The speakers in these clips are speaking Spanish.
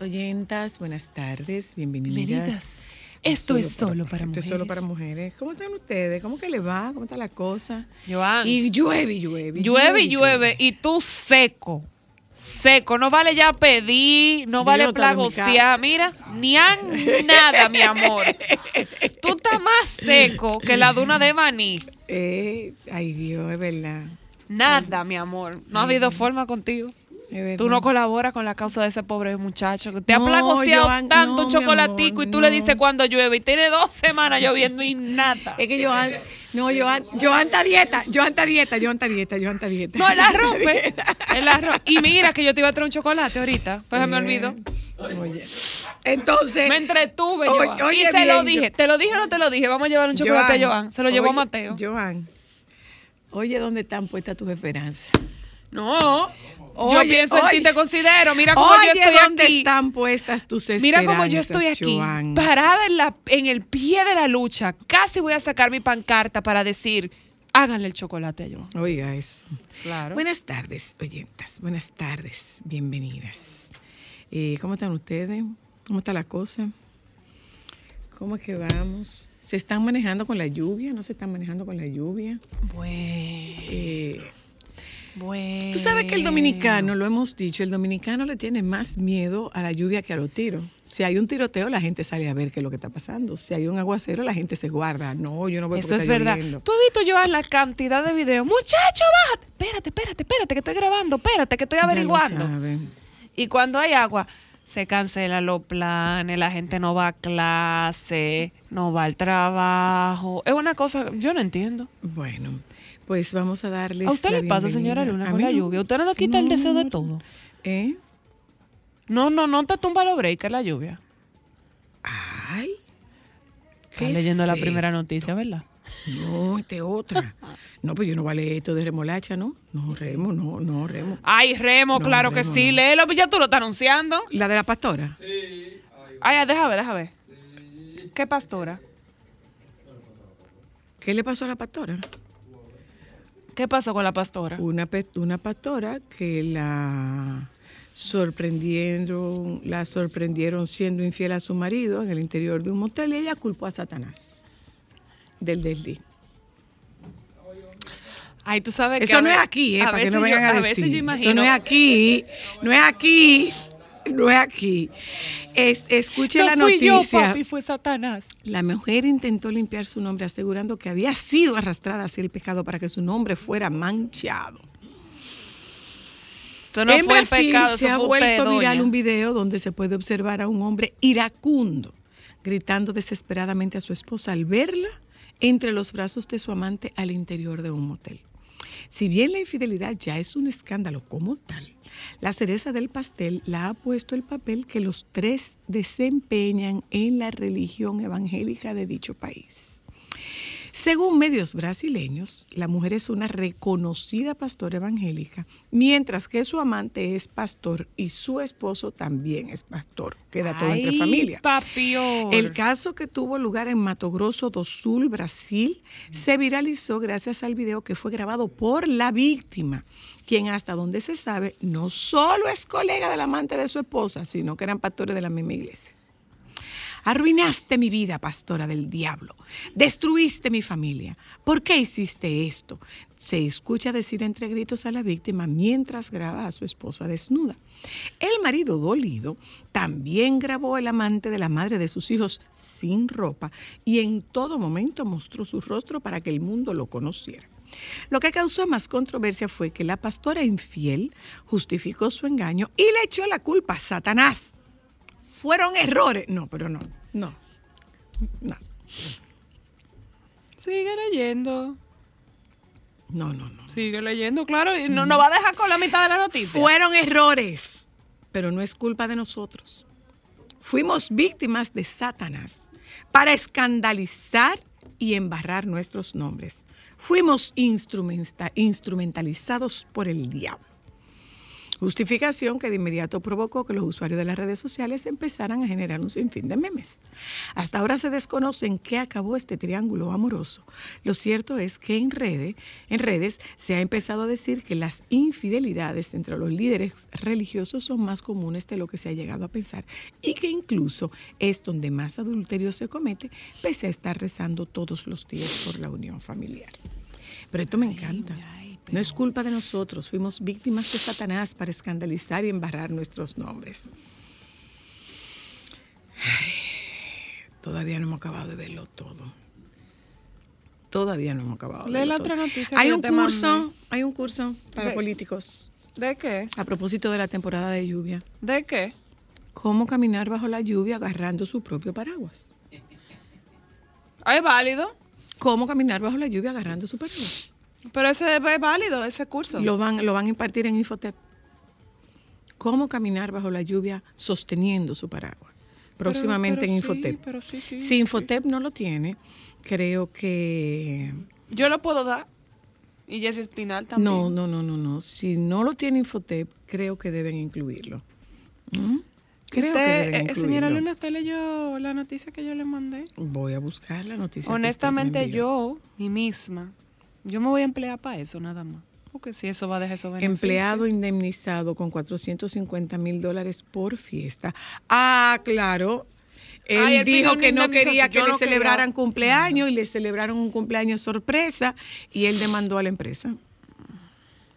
Oyentas, buenas tardes, bienvenidas. Bienvenidas. Esto es solo para Esto es solo para mujeres. ¿Cómo están ustedes? ¿Cómo que les va? ¿Cómo está la cosa? Joan, Y llueve, y llueve. llueve y llueve y tú seco. Seco, no vale ya pedir, no Yo vale no plagosear. Mira, ni a nada, mi amor. Tú estás más seco que la duna de maní. Eh, ay, Dios, es verdad. Nada, mi amor. No ha habido forma contigo. Tú no colaboras con la causa de ese pobre muchacho. que Te ha No, plagoseado Joan, tanto no, chocolatico amor, y tú le dices cuando llueve y tiene dos semanas lloviendo y nada. Es que Joan, no, Joan, Joan está dieta, Joan está dieta, Joan está dieta, Joan está dieta. No, la rompe. Él la rompe. Y mira que yo te iba a traer un chocolate ahorita. Pues se me olvidó. Oye, entonces, Me entretuve, Oye, Joan. oye y se lo dije. yo- ¿Te lo dije o no te lo dije? Vamos a llevar un chocolate a Joan. Se lo llevó a Mateo. Joan, oye, ¿dónde están puestas tus esperanzas? No. Yo Oye, pienso en ti, te considero. Mira cómo Oye, yo estoy ¿dónde aquí. están puestas tus esperanzas, Mira cómo yo estoy aquí, Joan? parada en, la, en el pie de la lucha. Casi voy a sacar mi pancarta para decir, háganle el chocolate a Joan. Oiga eso. Claro. Buenas tardes, oyentas. Buenas tardes. Bienvenidas. Eh, ¿Cómo están ustedes? ¿Cómo está la cosa? ¿Cómo es que vamos? ¿Se están manejando con la lluvia? ¿No se están manejando con la lluvia? Bueno, Eh, bueno. Tú sabes que el dominicano, lo hemos dicho, el dominicano le tiene más miedo a la lluvia que a los tiros. Si hay un tiroteo, la gente sale a ver qué es lo que está pasando. Si hay un aguacero, la gente se guarda. No, yo no voy Eso porque es verdad. lloviendo. Tú has visto, Joan, la cantidad de videos. Muchacho, bájate. Espérate, espérate, espérate, que estoy grabando. Espérate, que estoy averiguando. Y cuando hay agua, se cancelan los planes, la gente no va a clase, no va al trabajo. Es una cosa, yo no entiendo. Bueno, pues vamos a darles. ¿A usted la le pasa, señora. Luna, con la lluvia? ¿Usted no le quita el deseo de todo? ¿Eh? No, no, no te tumba los breaks la lluvia. Ay. Estás ¿qué leyendo la primera noticia, ¿verdad? No, esta es otra. No, pues yo no vale esto de remolacha, ¿no? No, remo, no, no, remo. Ay, Remo, No, claro que sí. no. Léelo, pues ya tú lo estás anunciando. ¿La de la pastora? Ay, déjame ver, déjame ver. ¿Qué pastora? ¿Qué le pasó a la pastora? ¿Qué pasó con la pastora? Una, pastora que la sorprendieron, la sorprendieron siendo infiel a su marido en el interior de un motel y ella culpó a Satanás del desliz. Ay, tú sabes que. Eso no es aquí, eh, para que no vengan yo- a decir. imagino. Eso no es aquí, no es aquí, no es aquí. Es, escuche No la fui yo, noticia. papi, fue Satanás. La mujer intentó limpiar su nombre asegurando que había sido arrastrada hacia el pecado para que su nombre fuera manchado. Eso no en fue el pecado, se eso ha fue vuelto usted, viral doña. un video donde se puede observar a un hombre iracundo gritando desesperadamente a su esposa al verla entre los brazos de su amante al interior de un motel. Si bien la infidelidad ya es un escándalo como tal, la cereza del pastel la ha puesto el papel que los tres desempeñan en la religión evangélica de dicho país. Según medios brasileños, la mujer es una reconocida pastora evangélica, mientras que su amante es pastor y su esposo también es pastor. Queda todo entre familia. papior. El caso que tuvo lugar en Mato Grosso do Sul, Brasil, se viralizó gracias al video que fue grabado por la víctima, quien hasta donde se sabe no solo es colega del amante de su esposa, sino que eran pastores de la misma iglesia. Arruinaste mi vida, pastora del diablo. Destruiste mi familia. ¿Por qué hiciste esto? Se escucha decir entre gritos a la víctima mientras graba a su esposa desnuda. El marido dolido también grabó el amante de la madre de sus hijos sin ropa y en todo momento mostró su rostro para que el mundo lo conociera. Lo que causó más controversia fue que la pastora infiel justificó su engaño y le echó la culpa a Satanás fueron errores. No, pero no, no. No, Sigue leyendo. no, no. no. Sigue leyendo, claro. Y no nos va a dejar con la mitad de la noticia. Fueron errores, pero no es culpa de nosotros. Fuimos víctimas de Satanás para escandalizar y embarrar nuestros nombres. Fuimos instrumenta- instrumentalizados por el diablo. Justificación que de inmediato provocó que los usuarios de las redes sociales empezaran a generar un sinfín de memes. Hasta ahora se desconoce en qué acabó este triángulo amoroso. Lo cierto es que en, redes, en redes se ha empezado a decir que las infidelidades entre los líderes religiosos son más comunes de lo que se ha llegado a pensar y que incluso es donde más adulterio se comete, pese a estar rezando todos los días por la unión familiar. Pero esto me encanta. No es culpa de nosotros, fuimos víctimas de Satanás para escandalizar y embarrar nuestros nombres. Ay, todavía no hemos acabado de verlo todo. Todavía no hemos acabado de Lee verlo la todo. otra noticia Hay un curso, hay un curso para políticos ¿De qué? a propósito de la temporada de lluvia. ¿De qué? Cómo caminar bajo la lluvia agarrando su propio paraguas. Ah, es válido. Cómo caminar bajo la lluvia agarrando su paraguas. Pero ese es válido, ese curso. Lo van, lo van a impartir en Infotep. Cómo caminar bajo la lluvia sosteniendo su paraguas. Próximamente pero en sí, Infotep. pero sí, sí, si sí. Infotep no lo tiene, creo que... Yo lo puedo dar. Y Jesse Espinal también. No, no, no, no, no. Si no lo tiene Infotep, creo que deben incluirlo. ¿Mm? Creo que Usted, deben eh, señora incluirlo. Luna, ¿usted leyó la noticia que yo le mandé? Voy a buscar la noticia. que usted me Honestamente, envió. yo, mi misma, yo me voy a emplear para eso nada más. Porque si eso va a dejar beneficios. Empleado indemnizado con 450 mil dólares por fiesta. Ah, claro. Él Ay, él pidió dijo que no quería que le no quería. celebraran cumpleaños y le celebraron un cumpleaños sorpresa y él demandó a la empresa.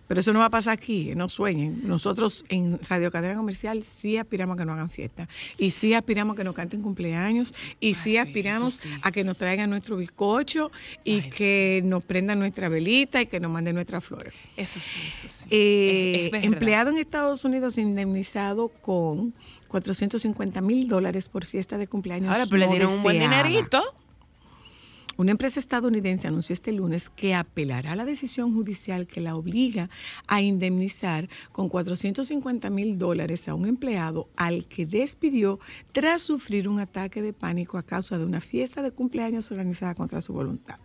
Pero eso no va a pasar aquí, no sueñen. Nosotros en Radio Cadena Comercial sí aspiramos a que no hagan fiesta. Y sí aspiramos a que nos canten cumpleaños. Y sí, sí, aspiramos sí. a que nos traigan nuestro bizcocho y que nos prendan nuestra velita y que nos manden nuestras flores. Eso sí, eso sí. Eh, Es- es verdad. empleado en Estados Unidos indemnizado con 450 mil dólares por fiesta de cumpleaños. Ahora, pero le dieron un buen dinerito. Una empresa estadounidense anunció este lunes que apelará a la decisión judicial que la obliga a indemnizar con 450 mil dólares a un empleado al que despidió tras sufrir un ataque de pánico a causa de una fiesta de cumpleaños organizada contra su voluntad.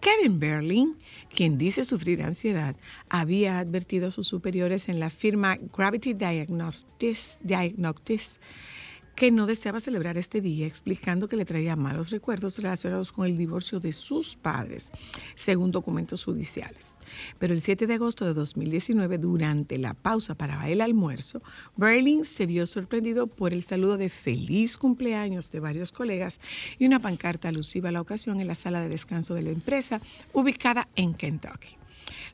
Kevin Berlin, quien dice sufrir ansiedad, había advertido a sus superiores en la firma Gravity Diagnostics, Diagnostics que no deseaba celebrar este día, explicando que le traía malos recuerdos relacionados con el divorcio de sus padres, según documentos judiciales. Pero el 7 de agosto de 2019, durante la pausa para el almuerzo, Berlin se vio sorprendido por el saludo de feliz cumpleaños de varios colegas y una pancarta alusiva a la ocasión en la sala de descanso de la empresa ubicada en Kentucky.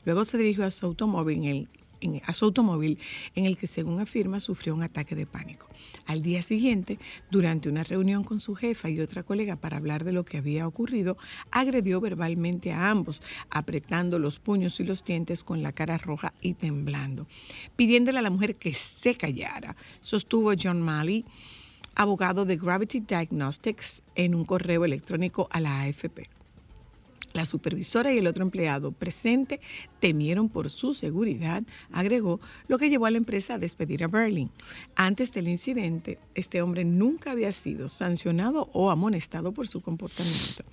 Luego se dirigió a su automóvil en el en, a su automóvil en el que, según afirma, sufrió un ataque de pánico. Al día siguiente, durante una reunión con su jefa y otra colega para hablar de lo que había ocurrido, agredió verbalmente a ambos, apretando los puños y los dientes con la cara roja y temblando, pidiéndole a la mujer que se callara, sostuvo John Malley abogado de Gravity Diagnostics, en un correo electrónico a la AFP. La supervisora y el otro empleado presente temieron por su seguridad, agregó, lo que llevó a la empresa a despedir a Berlin. Antes del incidente, este hombre nunca había sido sancionado o amonestado por su comportamiento.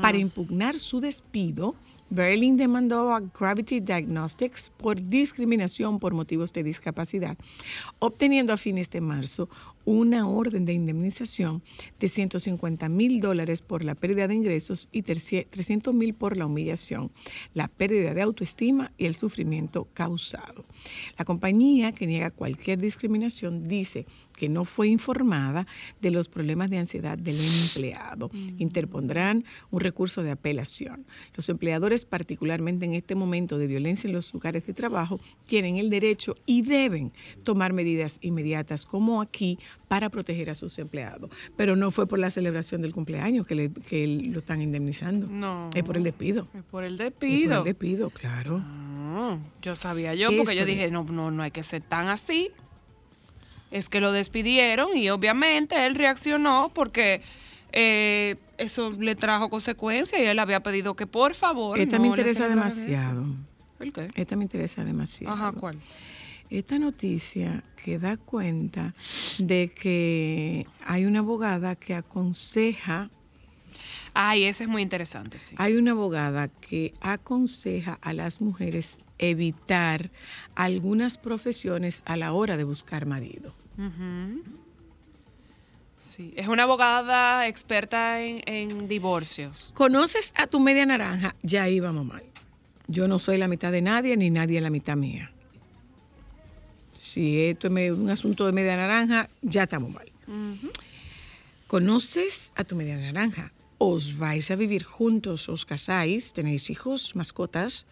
Para impugnar su despido, Berlin demandó a Gravity Diagnostics por discriminación por motivos de discapacidad, obteniendo a fines de marzo una orden de indemnización de 150 mil dólares por la pérdida de ingresos y 300 mil por la humillación, la pérdida de autoestima y el sufrimiento causado. La compañía, que niega cualquier discriminación, dice que no fue informada de los problemas de ansiedad del empleado. Interpondrán un recurso de apelación. Los empleadores, particularmente en este momento de violencia en los lugares de trabajo, tienen el derecho y deben tomar medidas inmediatas, como aquí, para proteger a sus empleados. Pero no fue por la celebración del cumpleaños que, le- que lo están indemnizando. No. Es por el despido. Es por el Es por despido. el despido, claro. Ah, yo sabía yo, porque yo dije, no, no, no hay que ser tan así. Es que lo despidieron y obviamente él reaccionó porque eh, eso le trajo consecuencias y él había pedido que por favor. Esta no me interesa demasiado. ¿El qué? Esta me interesa demasiado. Ajá, ¿cuál? Esta noticia que da cuenta de que hay una abogada que aconseja, Ay, ese es muy interesante, sí. hay una abogada que aconseja a las mujeres evitar algunas profesiones a la hora de buscar marido. Sí, es una abogada experta en, en divorcios. ¿Conoces a tu media naranja? Ya íbamos mal. Yo no soy la mitad de nadie ni nadie la mitad mía. Si esto es un asunto de media naranja, ya estamos mal. ¿Conoces a tu media naranja? Os vais a vivir juntos, os casáis, tenéis hijos, mascotas,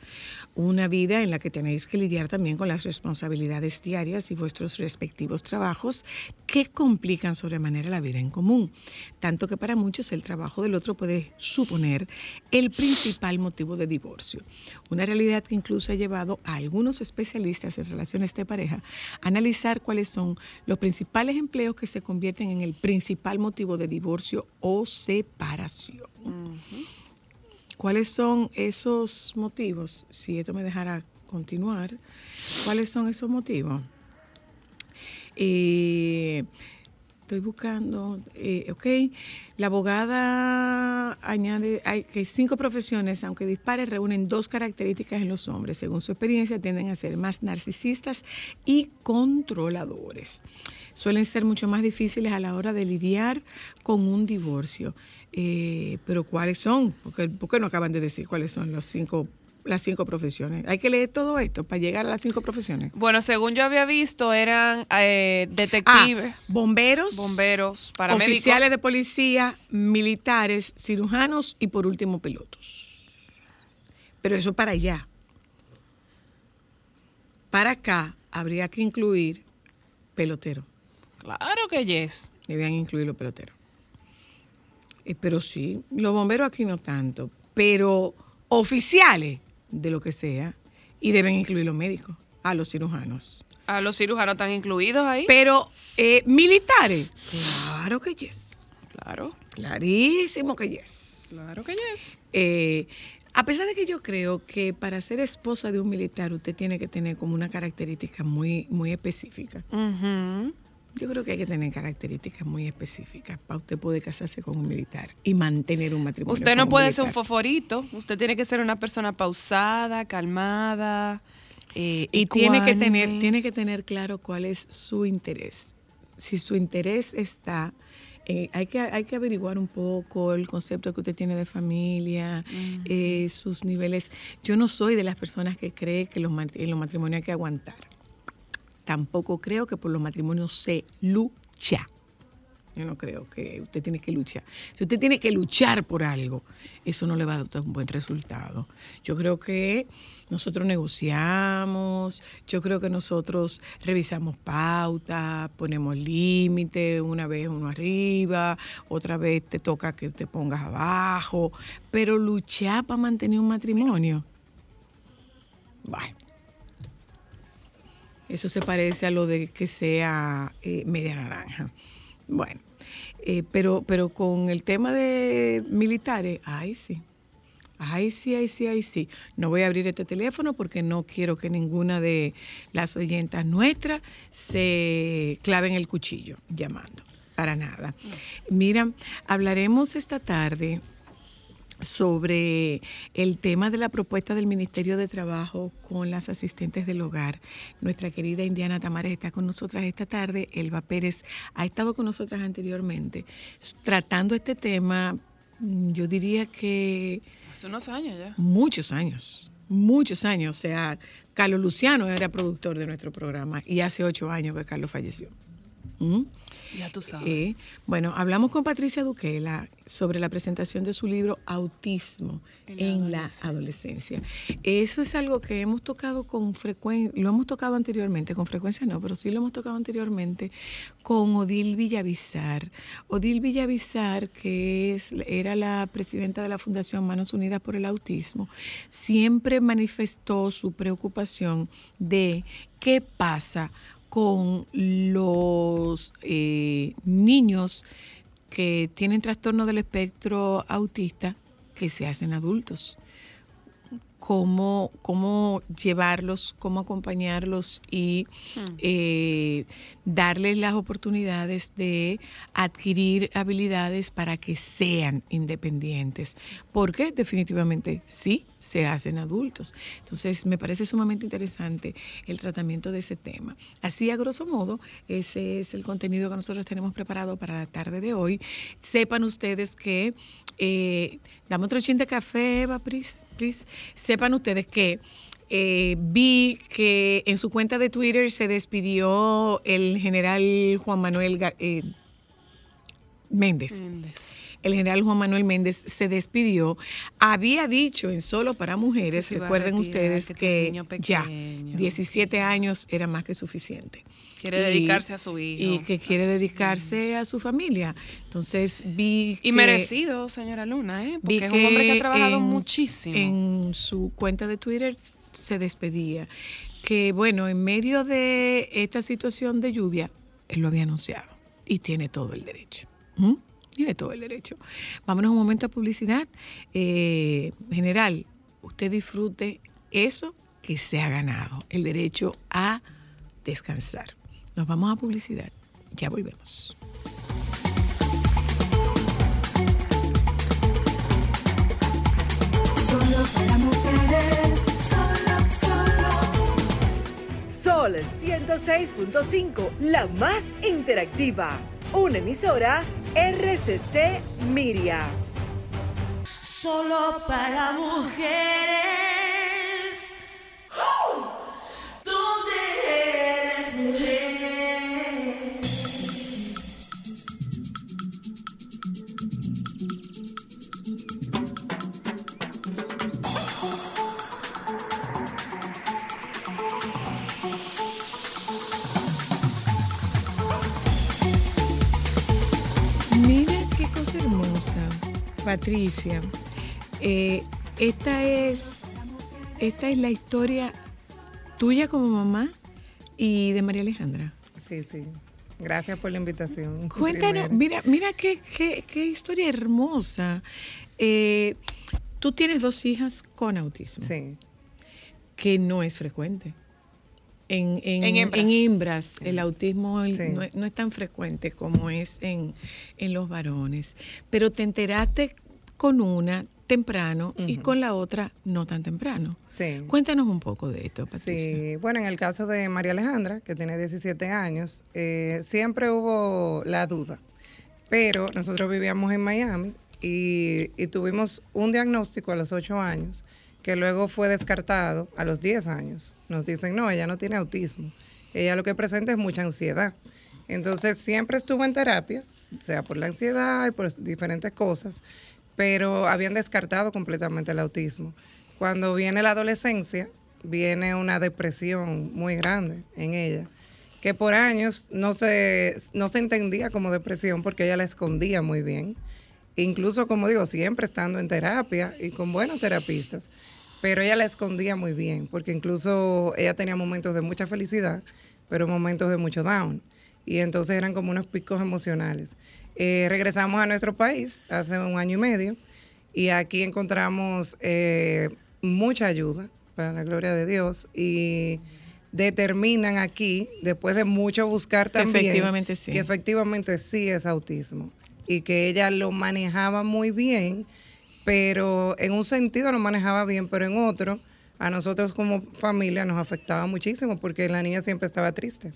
una vida en la que tenéis que lidiar también con las responsabilidades diarias y vuestros respectivos trabajos que complican sobremanera la vida en común. Tanto que para muchos el trabajo del otro puede suponer el principal motivo de divorcio. Una realidad que incluso ha llevado a algunos especialistas en relaciones de pareja a analizar cuáles son los principales empleos que se convierten en el principal motivo de divorcio o separación. ¿Cuáles son esos motivos? Si esto me dejara continuar, ¿cuáles son esos motivos? Eh, estoy buscando, eh, ok, la abogada añade hay que cinco profesiones, aunque dispares, reúnen dos características en los hombres. Según su experiencia, tienden a ser más narcisistas y controladores. Suelen ser mucho más difíciles a la hora de lidiar con un divorcio. Eh, pero ¿cuáles son? Porque, ¿Por qué no acaban de decir cuáles son los cinco, las cinco profesiones? Hay que leer todo esto para llegar a las cinco profesiones. Bueno, según yo había visto, eran eh, Ah, detectives, bomberos, bomberos, paramédicos. oficiales de policía, militares, cirujanos y por último pilotos. Pero eso para allá. Para acá habría que incluir pelotero. Claro que yes. Debían incluir los peloteros. Eh, pero sí, los bomberos aquí no tanto, pero oficiales de lo que sea, y deben incluir los médicos, a los cirujanos. A los cirujanos están incluidos ahí. Pero eh, militares, claro que yes. Claro, Clarísimo que yes. claro que yes. Eh, a pesar de que yo creo que para ser esposa de un militar usted tiene que tener como una característica muy, muy específica. Ujú. Yo creo que hay que tener características muy específicas para usted poder casarse con un militar y mantener un matrimonio. Usted no puede ser un foforito. Usted tiene que ser una persona pausada, calmada. eh, Y tiene que tener, tiene que tener claro cuál es su interés. Si su interés está, eh, hay, que, hay que averiguar un poco el concepto que usted tiene de familia, eh, sus niveles. Yo no soy de las personas que cree que los, los matrimonios hay que aguantar. Tampoco creo que por los matrimonios se lucha. Yo no creo que usted tiene que luchar. Si usted tiene que luchar por algo, eso no le va a dar un buen resultado. Yo creo que nosotros negociamos, yo creo que nosotros revisamos pautas, ponemos límites, una vez uno arriba, otra vez te toca que te pongas abajo, pero luchar para mantener un matrimonio. Bueno. Eso se parece a lo de que sea eh, media naranja. Bueno, eh, pero, pero con el tema de militares, ay sí. Ay, sí, ay, sí, ay, sí. No voy a abrir este teléfono porque no quiero que ninguna de las oyentas nuestras se claven el cuchillo llamando. Para nada. Mira, hablaremos esta tarde sobre el tema de la propuesta del Ministerio de Trabajo con las asistentes del hogar. Nuestra querida Indiana Tamares está con nosotras esta tarde. Elba Pérez ha estado con nosotras anteriormente tratando este tema, mm, yo diría que Hace unos años ya. muchos años, muchos años. O sea, Carlos Luciano era productor de nuestro programa y hace ocho años que Carlos falleció. ¿Mm? Ya tú sabes. Eh, bueno, hablamos con Patricia Duquela sobre la presentación de su libro Autismo En la en la adolescencia. Eso es algo que hemos tocado con frecuencia, lo hemos tocado anteriormente, con frecuencia no, pero sí lo hemos tocado anteriormente con Odil Villavizar. Odil Villavizar, que es, era la presidenta de la Fundación Manos Unidas por el Autismo, siempre manifestó su preocupación de qué pasa con los eh, niños que tienen trastorno del espectro autista que se hacen adultos. Cómo, cómo llevarlos, cómo acompañarlos y eh, darles las oportunidades de adquirir habilidades para que sean independientes. Porque definitivamente sí se hacen adultos. Entonces, me parece sumamente interesante el tratamiento de ese tema. Así, a grosso modo, ese es el contenido que nosotros tenemos preparado para la tarde de hoy. Sepan ustedes que, eh, dame otro chin de café, Eva, please, please. Sepan ustedes que eh, vi que en su cuenta de Twitter se despidió el general Juan Manuel eh, Méndez Méndez. el general Juan Manuel Méndez se despidió, había dicho en Solo para Mujeres, recuerden retirar, ustedes que que, ya pequeño. 17 años era más que suficiente. Quiere dedicarse a su hijo, Y que quiere dedicarse a su familia. Entonces vi Y que- merecido, señora Luna, ¿eh? Porque es un hombre que ha trabajado en- muchísimo. En su cuenta de Twitter se despedía. Que bueno, en medio de esta situación de lluvia, él lo había anunciado y tiene todo el derecho. ¿Mm? Tiene todo el derecho. Vámonos un momento a publicidad. Eh, general, usted disfrute eso que se ha ganado, el derecho a descansar. Nos vamos a publicidad. Ya volvemos. Solo para mujeres, solo, solo. Sol 106.5, la más interactiva. Una emisora RCC Miria. Solo para mujeres. ¿Dónde Patricia. Eh, esta es esta es la historia tuya como mamá y de María Alejandra. Sí, sí. Gracias por la invitación. Cuéntanos, primero. mira, mira qué, qué- qué historia hermosa. Eh, tú tienes dos hijas con autismo, Sí, que no es frecuente. En, en, En hembras. en hembras, el autismo Sí. no, es- no es tan frecuente como es en, en los varones. Pero te enteraste con una temprano y con la otra no tan temprano. sí. Cuéntanos un poco de esto, Patricia. Sí, bueno, en el caso de María Alejandra, que tiene 17 años, eh, siempre hubo la duda, pero nosotros vivíamos en Miami y, y tuvimos un diagnóstico a los 8 años que luego fue descartado a los 10 años. Nos dicen, no, ella no tiene autismo, ella lo que presenta es mucha ansiedad. Entonces siempre estuvo en terapias, sea por la ansiedad y por diferentes cosas, pero habían descartado completamente el autismo. Cuando viene la adolescencia, viene una depresión muy grande en ella, que por años no se, no se entendía como depresión porque ella la escondía muy bien. Incluso, como digo, siempre estando en terapia y con buenos terapistas, pero ella la escondía muy bien, porque incluso ella tenía momentos de mucha felicidad, pero momentos de mucho down. Y entonces eran como unos picos emocionales. Eh, regresamos a nuestro país hace un año y medio y aquí encontramos eh, mucha ayuda, para la gloria de Dios, y determinan aquí, después de mucho buscar también, Efectivamente sí. que efectivamente sí es autismo y que ella lo manejaba muy bien, pero en un sentido lo manejaba bien, pero en otro, a nosotros como familia nos afectaba muchísimo porque la niña siempre estaba triste.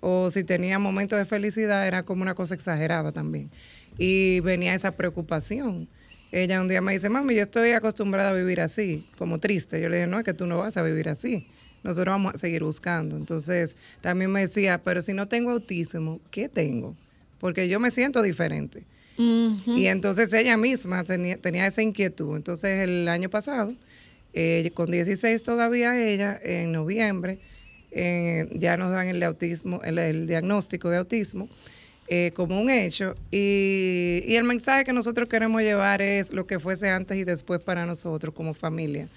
O si tenía momentos de felicidad era como una cosa exagerada también. Y venía esa preocupación. Ella un día me dice, mami, yo estoy acostumbrada a vivir así, como triste. Yo le dije, no, es que tú no vas a vivir así. Nosotros vamos a seguir buscando. Entonces, también me decía, pero si no tengo autismo, ¿qué tengo? Porque yo me siento diferente. Y entonces ella misma tenía, tenía esa inquietud. Entonces, el año pasado, eh, con 16 todavía ella, en noviembre, eh, ya nos dan el autismo, el, diagnóstico de autismo eh, como un hecho. Y, y el mensaje que nosotros queremos llevar es lo que fuese antes y después para nosotros como familia.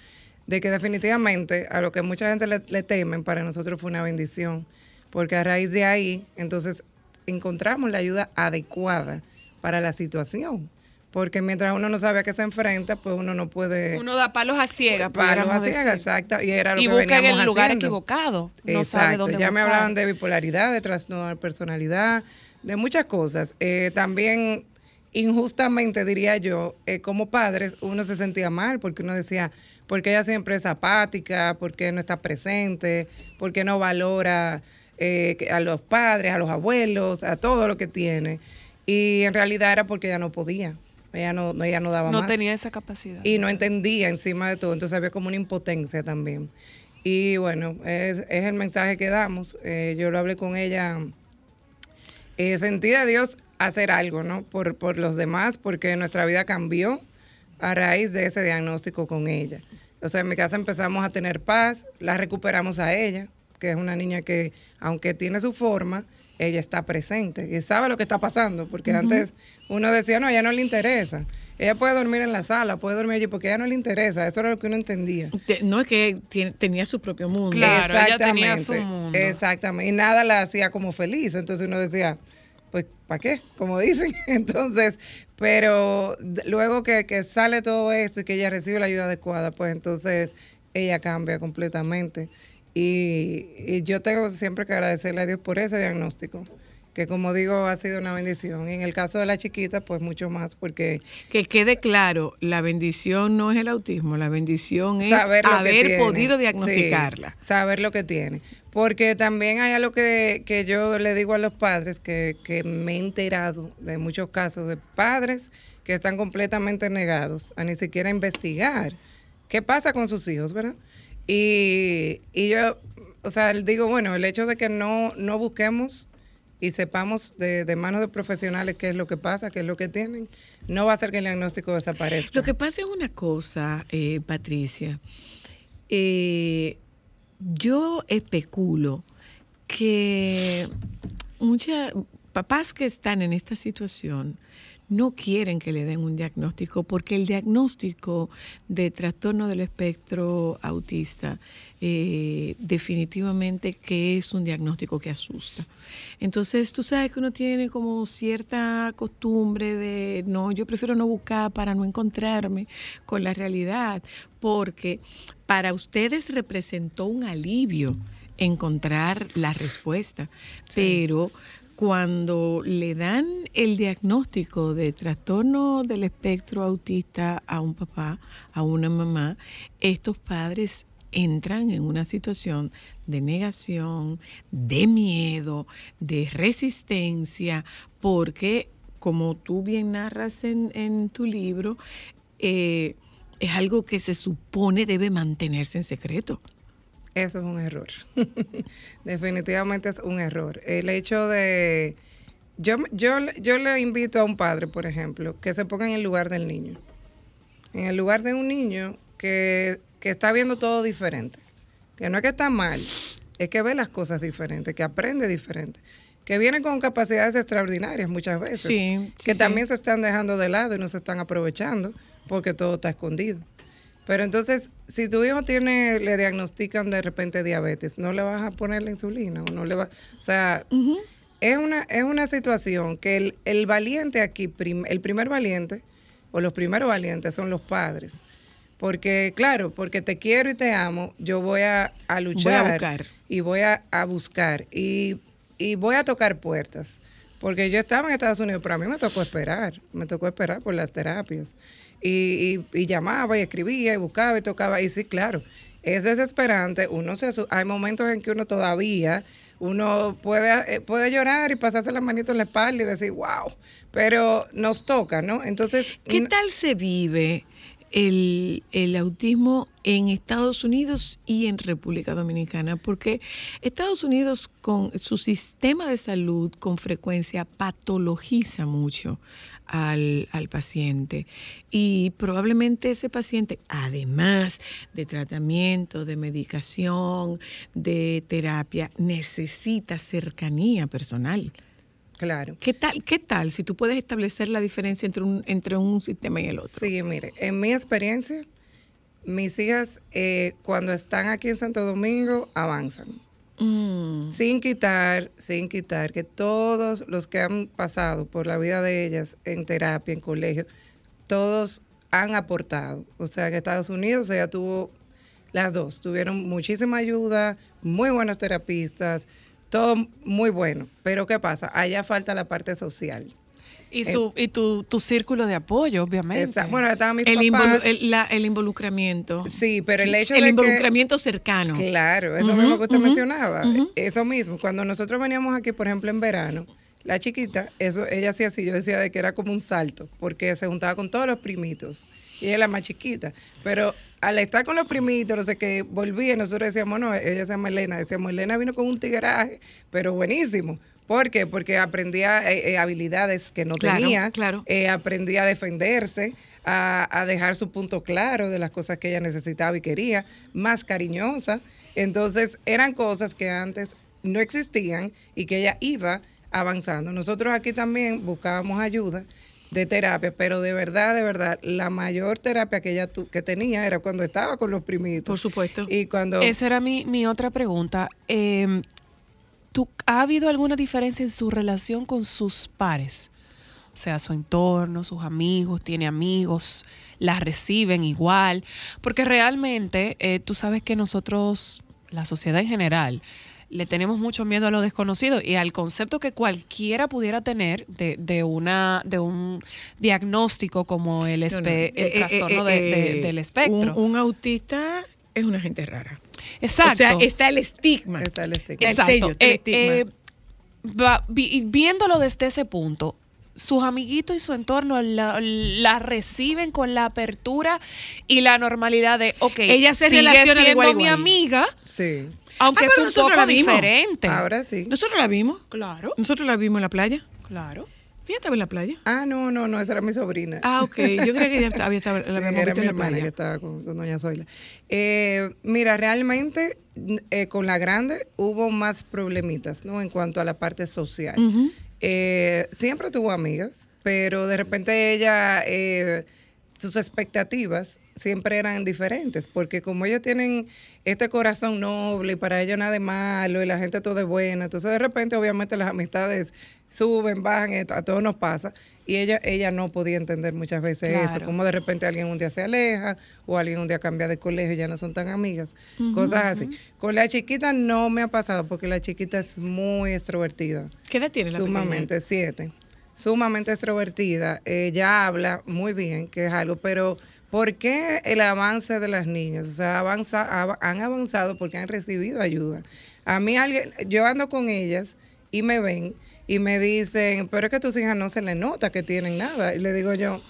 De que definitivamente a lo que mucha gente le, le temen, para nosotros fue una bendición. Porque a raíz de ahí, entonces encontramos la ayuda adecuada para la situación. Porque mientras uno no sabe a qué se enfrenta, pues uno no puede... Uno da palos a ciegas, palos a ciegas, exacto. Y era lo Y que busca en el lugar haciendo. equivocado. No sabe Exacto, dónde ya me hablaban de bipolaridad, de trastorno de personalidad, de muchas cosas. Eh, también, injustamente diría yo, eh, como padres, uno se sentía mal porque uno decía, porque ella siempre es apática, porque no está presente, porque no valora eh, a los padres, a los abuelos, a todo lo que tiene. Y en realidad era porque ella no podía, ella no, ella no daba No más tenía esa capacidad. y no entendía encima de todo, entonces había como una impotencia también. Y bueno, es, es el mensaje que damos. Eh, yo lo hablé con ella, eh, sentí de Dios hacer algo, ¿no? Por, por los demás, porque nuestra vida cambió a raíz de ese diagnóstico con ella. O sea, en mi casa empezamos a tener paz, la recuperamos a ella, que es una niña que, aunque tiene su forma, ella está presente y sabe lo que está pasando, porque antes uno decía, no, a ella no le interesa. Ella puede dormir en la sala, puede dormir allí, porque a ella no le interesa. Eso era lo que uno entendía. Te- No es que tenía su propio mundo. Claro, ella tenía su mundo. Exactamente. Y nada la hacía como feliz. Entonces uno decía, pues, ¿para qué? Como dicen. Entonces, pero luego que, que sale todo esto y que ella recibe la ayuda adecuada, pues entonces ella cambia completamente. Y, y yo tengo siempre que agradecerle a Dios por ese diagnóstico, que como digo, ha sido una bendición. Y en el caso de la chiquita, pues mucho más, porque Que quede claro, la bendición no es el autismo, la bendición es haber podido Sí, diagnosticarla. saber lo que tiene. Porque también hay algo que, que yo le digo a los padres, que, que me he enterado de muchos casos de padres que están completamente negados a ni siquiera investigar qué pasa con sus hijos, ¿verdad? Y, y yo, o sea, digo, bueno, el hecho de que no, no busquemos y sepamos de, de manos de profesionales qué es lo que pasa, qué es lo que tienen, no va a hacer que el diagnóstico desaparezca. Lo que pasa es una cosa, eh, Patricia. Eh, yo especulo que muchas papás que están en esta situación no quieren que le den un diagnóstico porque el diagnóstico de trastorno del espectro autista eh, definitivamente que es un diagnóstico que asusta. Entonces tú sabes que uno tiene como cierta costumbre de no, yo prefiero no buscar para no encontrarme con la realidad porque para ustedes representó un alivio encontrar la respuesta, pero cuando le dan el diagnóstico de trastorno del espectro autista a un papá, a una mamá, estos padres entran en una situación de negación, de miedo, de resistencia, porque como tú bien narras en, tu libro, eh, es algo que se supone debe mantenerse en secreto. Eso es un error. Definitivamente es un error. El hecho de, yo, yo, yo le invito a un padre, por ejemplo, que se ponga en el lugar del niño. En el lugar de un niño que, que está viendo todo diferente. Que no es que está mal, es que ve las cosas diferentes, que aprende diferente. Que viene con capacidades extraordinarias muchas veces. Sí, sí, que sí. también se están dejando de lado y no se están aprovechando porque todo está escondido. Pero entonces, si tu hijo tiene, le diagnostican de repente diabetes, no le vas a poner la insulina o no le va, o sea, es una es una situación que el, el valiente aquí, prim- el primer valiente o los primeros valientes son los padres. Porque, claro, porque te quiero y te amo, yo voy a, a luchar buscar. y voy a, a buscar y, y voy a tocar puertas. Porque yo estaba en Estados Unidos, pero a mí me tocó esperar, me tocó esperar por las terapias. Y, y- y llamaba y escribía y buscaba y tocaba. Y sí, claro, es desesperante. Uno se hay momentos en que uno todavía, uno puede, eh, puede llorar y pasarse la manito en la espalda y decir, wow, pero nos toca, ¿no? Entonces, ¿Qué tal se vive el, el autismo en Estados Unidos y en República Dominicana? Porque Estados Unidos con su sistema de salud con frecuencia patologiza mucho al, al paciente y probablemente ese paciente, además de tratamiento, de medicación, de terapia, necesita cercanía personal. claro. ¿Qué tal, ¿Qué tal si tú puedes establecer la diferencia entre un, entre un sistema y el otro? Sí, mire, en mi experiencia, mis hijas eh, cuando están aquí en Santo Domingo avanzan. Mm, Sin quitar, sin quitar que todos los que han pasado por la vida de ellas en terapia, en colegio, todos han aportado. O sea, en Estados Unidos ella tuvo las dos, tuvieron muchísima ayuda, muy buenos terapistas, todo muy bueno. Pero ¿qué pasa? Allá falta la parte social. Y, su, y tu, tu círculo de apoyo, obviamente. Esa- bueno, estaban mis el, involu- papás. el- la- el involucramiento. sí, pero el hecho el de que- involucramiento cercano. Claro, eso Ujú, mismo que usted mencionaba. ujú. Eso mismo. Cuando nosotros veníamos aquí, por ejemplo, en verano, la chiquita, eso, ella hacía así, yo decía de que era como un salto, porque se juntaba con todos los primitos. Y ella es la más chiquita. Pero al estar con los primitos, no sé qué, volvía, y nosotros decíamos, no, ella se llama Elena, decíamos, Elena vino con un tigraje, pero buenísimo. ¿Por qué? Porque aprendía eh, eh, habilidades que no Claro, tenía, claro. eh, aprendía a defenderse, a, a dejar su punto claro de las cosas que ella necesitaba y quería, más cariñosa. Entonces, eran cosas que antes no existían y que ella iba avanzando. Nosotros aquí también buscábamos ayuda de terapia, pero de verdad, de verdad, la mayor terapia que ella tu- que tenía era cuando estaba con los primitos. Por supuesto. Y cuando... Esa era mi, mi otra pregunta. Eh, ¿tú, ¿Ha habido alguna diferencia en su relación con sus pares? O sea, su entorno, sus amigos, tiene amigos, las reciben igual. Porque realmente eh, tú sabes que nosotros, la sociedad en general, le tenemos mucho miedo a lo desconocido y al concepto que cualquiera pudiera tener de, de una de un diagnóstico como el, No, no. espe- el Eh, eh, trastorno eh, de- de- del espectro. Un, un autista es una gente rara. Exacto. O sea, está el estigma. Está el estigma. El sello, el Eh, estigma. eh, va- vi- viéndolo desde ese punto, sus amiguitos y su entorno la, la reciben con la apertura y la normalidad de, ok, Ella se sigue relaciona siendo igual mi igual. amiga, Sí, aunque Ah, es un nosotros poco la vimos. diferente. ahora sí. Nosotros la vimos. Claro, Nosotros la vimos en la playa. claro. Fíjate en la playa. Ah, no, no, no, esa era mi sobrina. Ah, ok. Yo creía que ella había estado, la Sí, era mi en la hermana que playa. estaba con, con doña Zoila. Eh, mira, realmente eh, con la grande hubo más problemitas, ¿no? En cuanto a la parte social. Eh, siempre tuvo amigas, pero de repente ella, eh, sus expectativas siempre eran diferentes, porque como ellos tienen este corazón noble y para ellos nada de malo y la gente todo es buena, entonces de repente obviamente las amistades suben, bajan, a todos nos pasa, y ella, ella no podía entender muchas veces eso, como de repente alguien un día se aleja o alguien un día cambia de colegio y ya no son tan amigas, cosas así. Con la chiquita no me ha pasado porque la chiquita es muy extrovertida. ¿Qué edad tiene la pequeña? Sumamente, siete. Sumamente extrovertida. Ella habla muy bien, que es algo, pero ¿por qué el avance de las niñas? O sea, han avanzado porque han recibido ayuda. A mí alguien, yo ando con ellas y me ven y me dicen, pero es que a tus hijas no se les nota que tienen nada. Y le digo yo,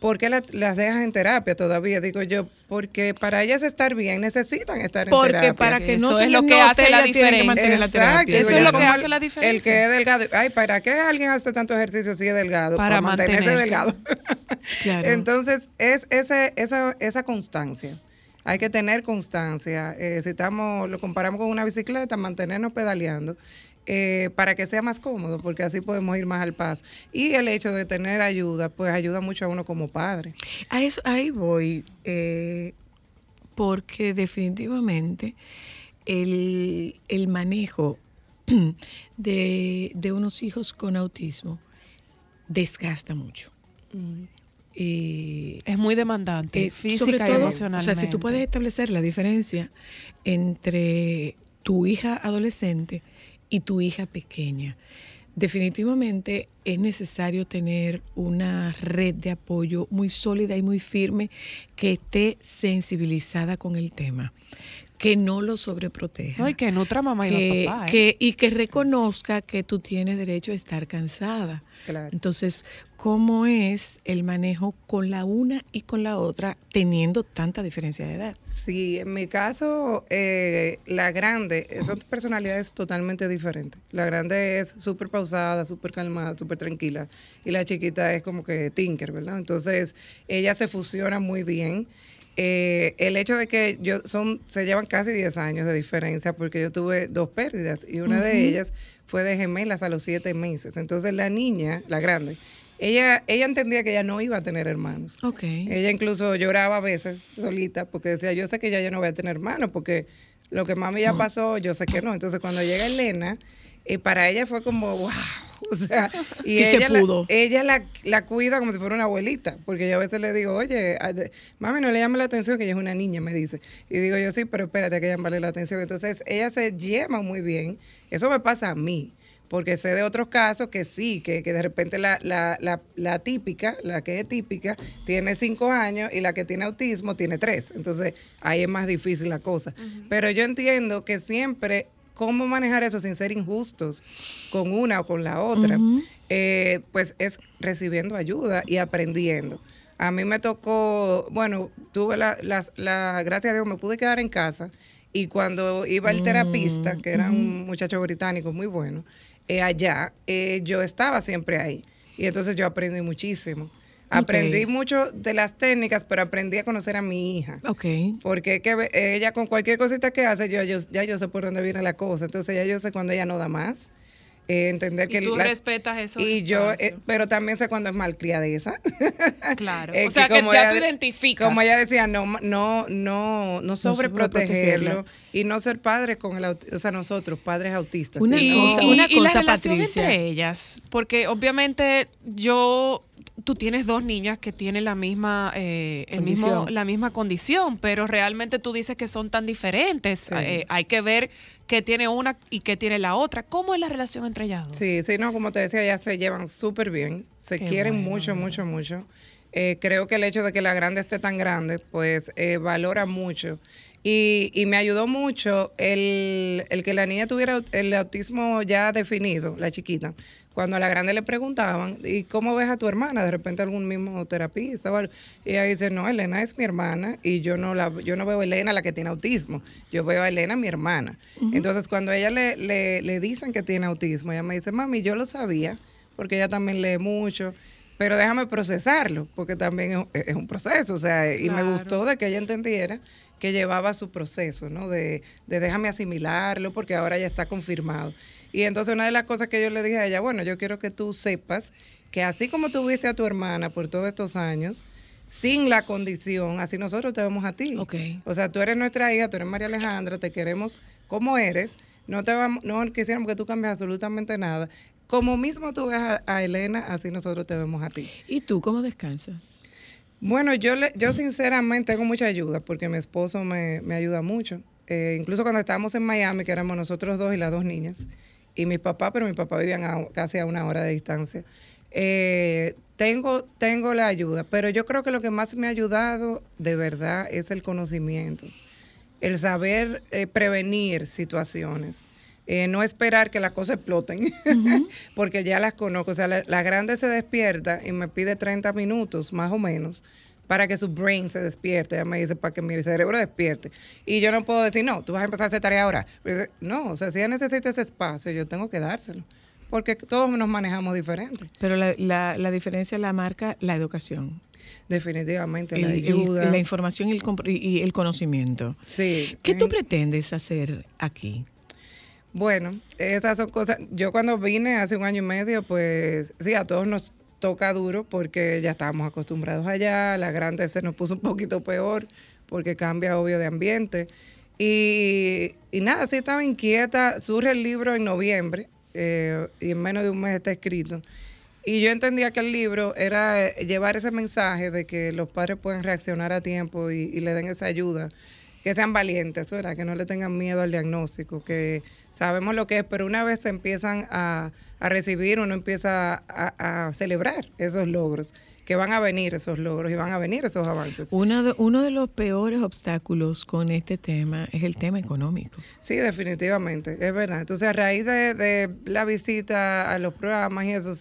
¿por qué la- las dejas en terapia todavía? Digo yo, porque para ellas estar bien necesitan estar en Porque terapia. para que no Eso se es lo que note, hace la ellas tienen que diferencia. mantener la Exacto. Eso es lo que hace el- la diferencia. El que es delgado, ay, ¿para qué alguien hace tanto ejercicio si es delgado? Para mantenerse mantenerse. delgado. Claro. Entonces, es ese, esa, esa constancia. Hay que tener constancia. Eh, si estamos, lo comparamos con una bicicleta, mantenernos pedaleando eh, para que sea más cómodo, porque así podemos ir más al paso. Y el hecho de tener ayuda, pues ayuda mucho a uno como padre. A eso, ahí voy, eh, porque definitivamente el, el manejo de, de unos hijos con autismo desgasta mucho. Eh, Es muy demandante, eh, física sobre y emocionalmente. O sea, si tú puedes establecer la diferencia entre tu hija adolescente y tu hija pequeña, definitivamente es necesario tener una red de apoyo muy sólida y muy firme que esté sensibilizada con el tema, que no lo sobreproteja No, y que nutra mamá y que, a papá. ¿eh? que- y que reconozca que tú tienes derecho a estar cansada. Claro. Entonces, ¿cómo es el manejo con la una y con la otra teniendo tanta diferencia de edad? Sí, en mi caso, eh, la grande, eh, son personalidades totalmente diferentes. La grande es súper pausada, súper calmada, súper tranquila. Y la chiquita es como que tinker, ¿verdad? Entonces, ellas se fusionan muy bien. Eh, el hecho de que yo son, se llevan casi 10 años de diferencia porque yo tuve dos pérdidas y una de ellas fue de gemelas a los 7 meses. Entonces, la niña, la grande, ella, ella entendía que ella no iba a tener hermanos. Ok. Ella incluso lloraba a veces solita porque decía, yo sé que ya yo no voy a tener hermanos porque lo que mami ya pasó, yo sé que no. Entonces cuando llega Elena, eh, para ella fue como, wow. O sea, y Sí se ella, la- ella la, la cuida como si fuera una abuelita, porque yo a veces le digo, oye, a- de- mami, no le llame la atención que ella es una niña, me dice. Y digo yo, sí, pero espérate, hay que llamarle la atención. Entonces, ella se lleva muy bien. Eso me pasa a mí, porque sé de otros casos que sí, que, que de repente la, la, la, la típica, la que es típica, tiene cinco años y la que tiene autismo tiene tres. Entonces, ahí es más difícil la cosa. Pero yo entiendo que siempre, cómo manejar eso sin ser injustos con una o con la otra, eh, pues es recibiendo ayuda y aprendiendo. A mí me tocó, bueno, tuve la, las- la, gracias a Dios, me pude quedar en casa y cuando iba el terapista, que era un muchacho británico muy bueno, eh, allá, eh, yo estaba siempre ahí. Y entonces yo aprendí muchísimo. Aprendí mucho de las técnicas, pero aprendí a conocer a mi hija. Ok. Porque es que ella con cualquier cosita que hace, yo, yo- ya yo sé por dónde viene la cosa. Entonces ya yo sé cuando ella no da más. Eh, entender Y que tú la- respetas eso. y yo, eh, pero también sé cuando es malcriadeza. claro. Eh, o sea, que, como ya ella- tú identificas. Como ella decía, no, no, no, no sobreprotegerlo y no ser padres con el, o sea, nosotros, padres autistas. Una cosa- y- una y la cosa, relación Patricia. entre ellas, porque obviamente yo, tú tienes dos niñas que tienen la misma, eh, el mismo, Condición. la misma condición, pero realmente tú dices que son tan diferentes. Sí. Eh, hay que ver qué tiene una y qué tiene la otra. ¿Cómo es la relación entre ellas dos? Sí, sí, no, como te decía, ya se llevan súper bien, se Qué quieren bueno. mucho, mucho, mucho. Eh, creo que el hecho de que la grande esté tan grande, pues eh, valora mucho. Y, y me ayudó mucho el, el que la niña tuviera el autismo ya definido, la chiquita. Cuando a la grande le preguntaban, ¿y cómo ves a tu hermana? De repente algún mismo terapista o algo. Y ella dice, no, Elena es mi hermana y yo no la yo no veo a Elena la que tiene autismo, yo veo a Elena mi hermana. Entonces cuando ella le, le, le dicen que tiene autismo, ella me dice, mami, yo lo sabía, porque ella también lee mucho, pero déjame procesarlo, porque también es, es un proceso, o sea, y me gustó de que ella entendiera que llevaba su proceso, ¿no? De, de déjame asimilarlo, porque ahora ya está confirmado. Y entonces una de las cosas que yo le dije a ella, bueno, yo quiero que tú sepas que así como tuviste a tu hermana por todos estos años, sin la condición, así nosotros te vemos a ti. Ok. O sea, tú eres nuestra hija, tú eres María Alejandra, te queremos como eres, no te vamos, no quisiéramos que tú cambies absolutamente nada. Como mismo tú ves a, a Elena, así nosotros te vemos a ti. ¿Y tú cómo descansas? Bueno, yo, le- yo sinceramente tengo mucha ayuda porque mi esposo me, me ayuda mucho. Eh, incluso cuando estábamos en Miami, que éramos nosotros dos y las dos niñas, y mi papá, pero mi papá vivían a- casi a una hora de distancia. Eh, tengo, tengo la ayuda, pero yo creo que lo que más me ha ayudado de verdad es el conocimiento, el saber eh, prevenir situaciones. Eh, no esperar que las cosas exploten, porque ya las conozco. O sea, la, la grande se despierta y me pide 30 minutos, más o menos, para que su brain se despierte. Ella me dice, para que mi cerebro despierte. Y yo no puedo decir, no, tú vas a empezar a hacer tarea ahora. Dice, no, o sea, si ella necesita ese espacio, yo tengo que dárselo. Porque todos nos manejamos diferentes. Pero la, la, la diferencia la marca la educación. Definitivamente, la El- el- ayuda. la información y el, y el conocimiento. sí. ¿Qué tú en- pretendes hacer aquí? Bueno, esas son cosas. Yo cuando vine hace un año y medio, pues sí, a todos nos toca duro porque ya estábamos acostumbrados allá. La grande se nos puso un poquito peor porque cambia, obvio, de ambiente. Y, y nada, sí estaba inquieta. Surge el libro en noviembre eh, y en menos de un mes está escrito. Y yo entendía que el libro era eh, llevar ese mensaje de que los padres pueden reaccionar a tiempo y, y le den esa ayuda, que sean valientes, ¿verdad? que no le tengan miedo al diagnóstico, que sabemos lo que es, pero una vez se empiezan a, a recibir, uno empieza a, a celebrar esos logros, que van a venir esos logros y van a venir esos avances. Uno de, uno de los peores obstáculos con este tema es el tema económico. Sí, definitivamente, es verdad. Entonces, a raíz de, de la visita a los programas y eso,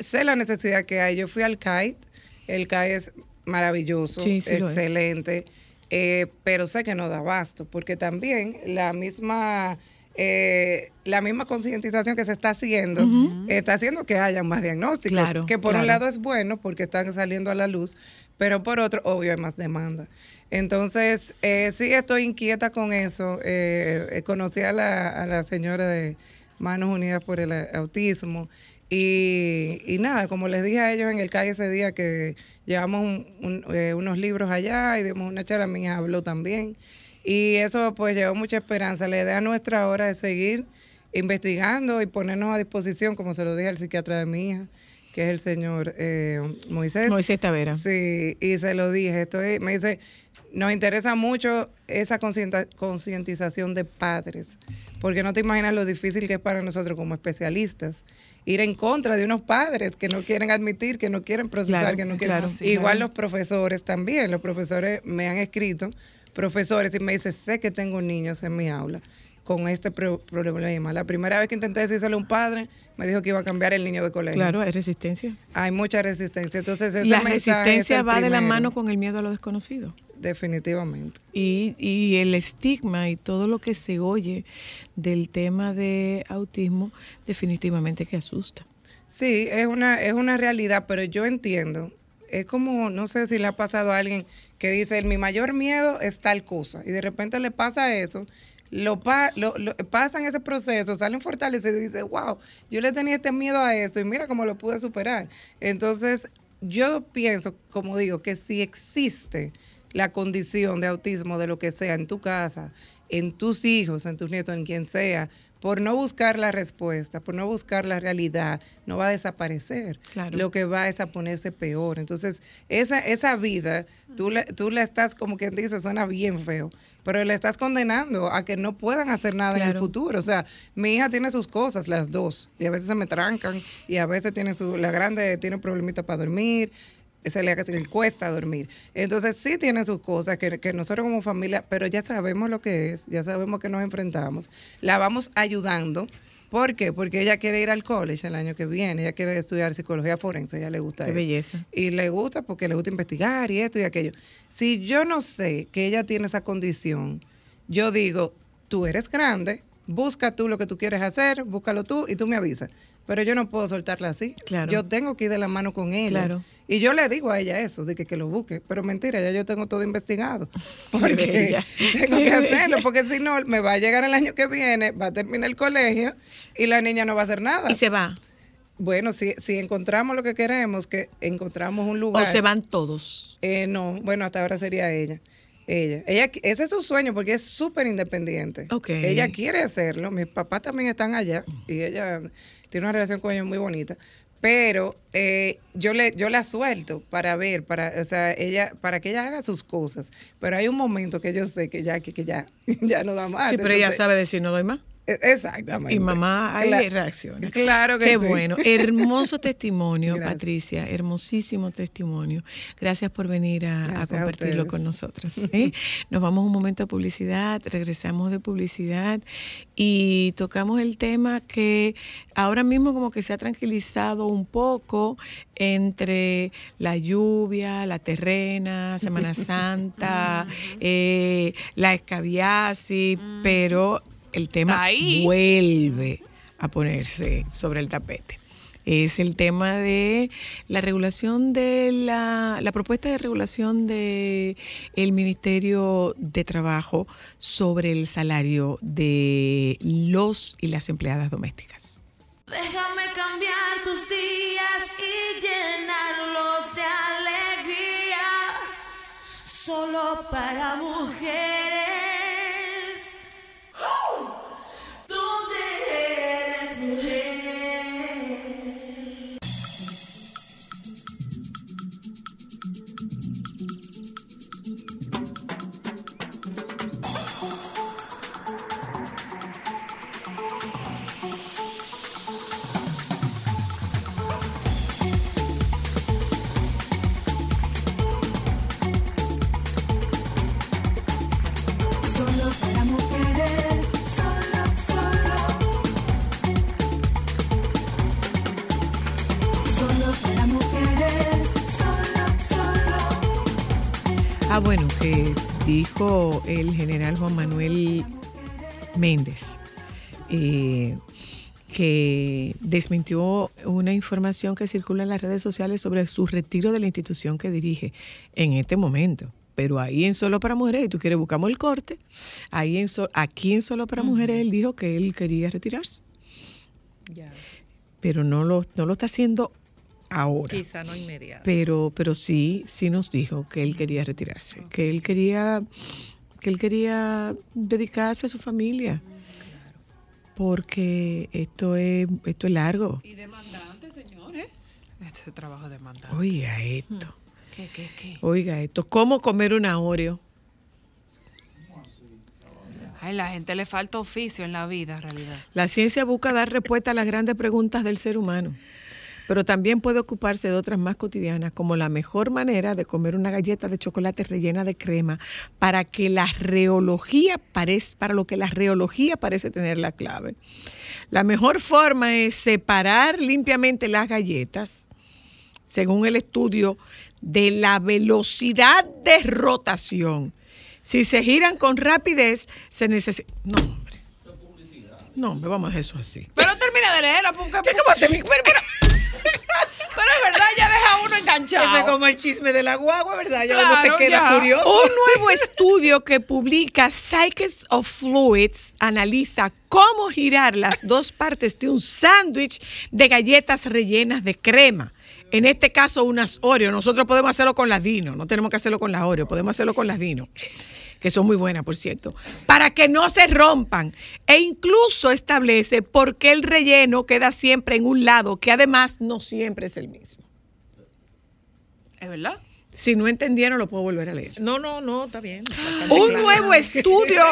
sé la necesidad que hay. Yo fui al CAIT, el CAIT es maravilloso, Sí, sí lo es. Eh, pero sé que no da abasto, porque también la misma... eh, la misma concientización que se está haciendo está haciendo que haya más diagnósticos, Claro, que por claro. un lado es bueno porque están saliendo a la luz, pero por otro, obvio, hay más demanda. Entonces, eh, sí estoy inquieta con eso. Eh, eh, conocí a la, a la señora de Manos Unidas por el Autismo y, y nada, como les dije a ellos en el calle ese día que llevamos un- un, eh, unos libros allá y dimos una charla, mi hija habló también. Y eso pues llevó mucha esperanza. La idea nuestra ahora es seguir investigando y ponernos a disposición, como se lo dije al psiquiatra de mi hija, que es el señor eh, Moisés. Moisés Tavera. Sí, y se lo dije. Estoy, me dice, nos interesa mucho esa concientización de padres, porque no te imaginas lo difícil que es para nosotros como especialistas ir en contra de unos padres que no quieren admitir, que no quieren procesar, Claro, que no quieren. claro, Igual claro. los profesores también. Los profesores me han escrito, profesores, y me dicen, sé que tengo niños en mi aula con este pro- problema. La primera vez que intenté decírselo a un padre, me dijo que iba a cambiar el niño de colegio. Claro, hay resistencia. Hay mucha resistencia. Entonces, ese La mensaje resistencia va de la mano con el miedo a lo desconocido. Definitivamente. Y, y el estigma y todo lo que se oye del tema de autismo definitivamente que asusta. Sí, es una, es una realidad, pero yo entiendo. Es como, no sé si le ha pasado a alguien que dice, mi mayor miedo es tal cosa, y de repente le pasa eso, lo, pa- lo, lo- pasan ese proceso, salen fortalecidos y dicen, wow, yo le tenía este miedo a esto y mira cómo lo pude superar. Entonces, yo pienso, como digo, que si existe la condición de autismo, de lo que sea, en tu casa, en tus hijos, en tus nietos, en quien sea, por no buscar la respuesta, por no buscar la realidad, no va a desaparecer. Claro. Lo que va es a ponerse peor. Entonces, esa, esa vida, tú la, tú la estás, como quien dice, suena bien feo, pero le estás condenando a que no puedan hacer nada en el futuro. O sea, mi hija tiene sus cosas, las dos, y a veces se me trancan, y a veces tiene su, la grande tiene problemitas para dormir, se le, se le cuesta dormir. Entonces sí tiene sus cosas que, que nosotros como familia, pero ya sabemos lo que es, ya sabemos que nos enfrentamos, la vamos ayudando. ¿Por qué? Porque ella quiere ir al college el año que viene, ella quiere estudiar psicología forense, ella le gusta Qué eso. belleza. Y le gusta porque le gusta investigar y esto y aquello. Si yo no sé que ella tiene esa condición, yo digo, tú eres grande, busca tú lo que tú quieres hacer, búscalo tú y tú me avisas. Pero yo no puedo soltarla así. Claro. Yo tengo que ir de la mano con ella. Claro. Y yo le digo a ella eso, de que, que lo busque. Pero mentira, ya yo tengo todo investigado. Porque tengo que hacerlo, porque si no, me va a llegar el año que viene, va a terminar el colegio y la niña no va a hacer nada. Y se va. Bueno, si, si encontramos lo que queremos, que encontramos un lugar. O se van todos. Eh, no, bueno, hasta ahora sería ella. Ella, ella, ese es su sueño porque es súper independiente. Ok. Ella quiere hacerlo. Mis papás también están allá y ella tiene una relación con ellos muy bonita. Pero eh, yo le yo la suelto para ver, para, o sea, ella, para que ella haga sus cosas. Pero hay un momento que yo sé que ya, que, que ya, ya no da más. sí, pero ella sabe decir no doy más. E- Exactamente. Y mamá ahí Cla- reacciona. Claro que Qué sí. bueno. Hermoso testimonio, Gracias. Patricia. Hermosísimo testimonio. Gracias por venir a, a a compartirlo con nosotros. ¿eh? Nos vamos a un momento de publicidad, regresamos de publicidad y tocamos el tema que ahora mismo como que se ha tranquilizado un poco entre la lluvia, la terrena, Semana Santa, eh, la escabiasis, pero el tema Ahí. vuelve a ponerse sobre el tapete. Es el tema de la regulación de la, la propuesta de regulación de el Ministerio de Trabajo sobre el salario de los y las empleadas domésticas. Déjame cambiar tus días y llenarlos de alegría. Solo para mujeres. Ah, bueno, que dijo el general Juan Manuel Méndez, eh, que desmintió una información que circula en las redes sociales sobre su retiro de la institución que dirige en este momento. Pero ahí en Solo para Mujeres, y tú quieres, buscamos el corte, ahí en So- aquí en Solo para Mujeres él dijo que él quería retirarse, pero no lo, no lo está haciendo ahora. Quizá no inmediato. Pero, pero sí, sí nos dijo que él quería retirarse, que él quería, que él quería dedicarse a su familia. Porque esto es, esto es largo. Y demandante, señores. Este trabajo es demandante. Oiga esto, ¿Qué, qué, qué? oiga esto. ¿Cómo comer una Oreo? Ay, la gente le falta oficio en la vida, en realidad. La ciencia busca dar respuesta a las grandes preguntas del ser humano, pero también puede ocuparse de otras más cotidianas, como la mejor manera de comer una galleta de chocolate rellena de crema para que la reología parece, para lo que la reología parece tener la clave. La mejor forma es separar limpiamente las galletas, según el estudio de la velocidad de rotación. Si se giran con rapidez, se necesita... No. No, hombre, vamos a eso así. Pero termina de leerla, porque... ¿Qué cómo te- pero- pero- Pero es verdad, ya deja a uno enganchado. Ese es como el chisme de la guagua, ¿verdad? Ya uno Claro, se queda ya. curioso. Un nuevo estudio que publica Psyches of Fluids analiza cómo girar las dos partes de un sándwich de galletas rellenas de crema. En este caso, unas Oreo. Nosotros podemos hacerlo con las Dino. No tenemos que hacerlo con las Oreo. Podemos hacerlo con las Dino. Que son muy buenas, por cierto. Para que no se rompan. E incluso establece por qué el relleno queda siempre en un lado, que además no siempre es el mismo. ¿Es verdad? Si no entendieron, lo puedo volver a leer. No, no, no, está bien. Un claro. nuevo estudio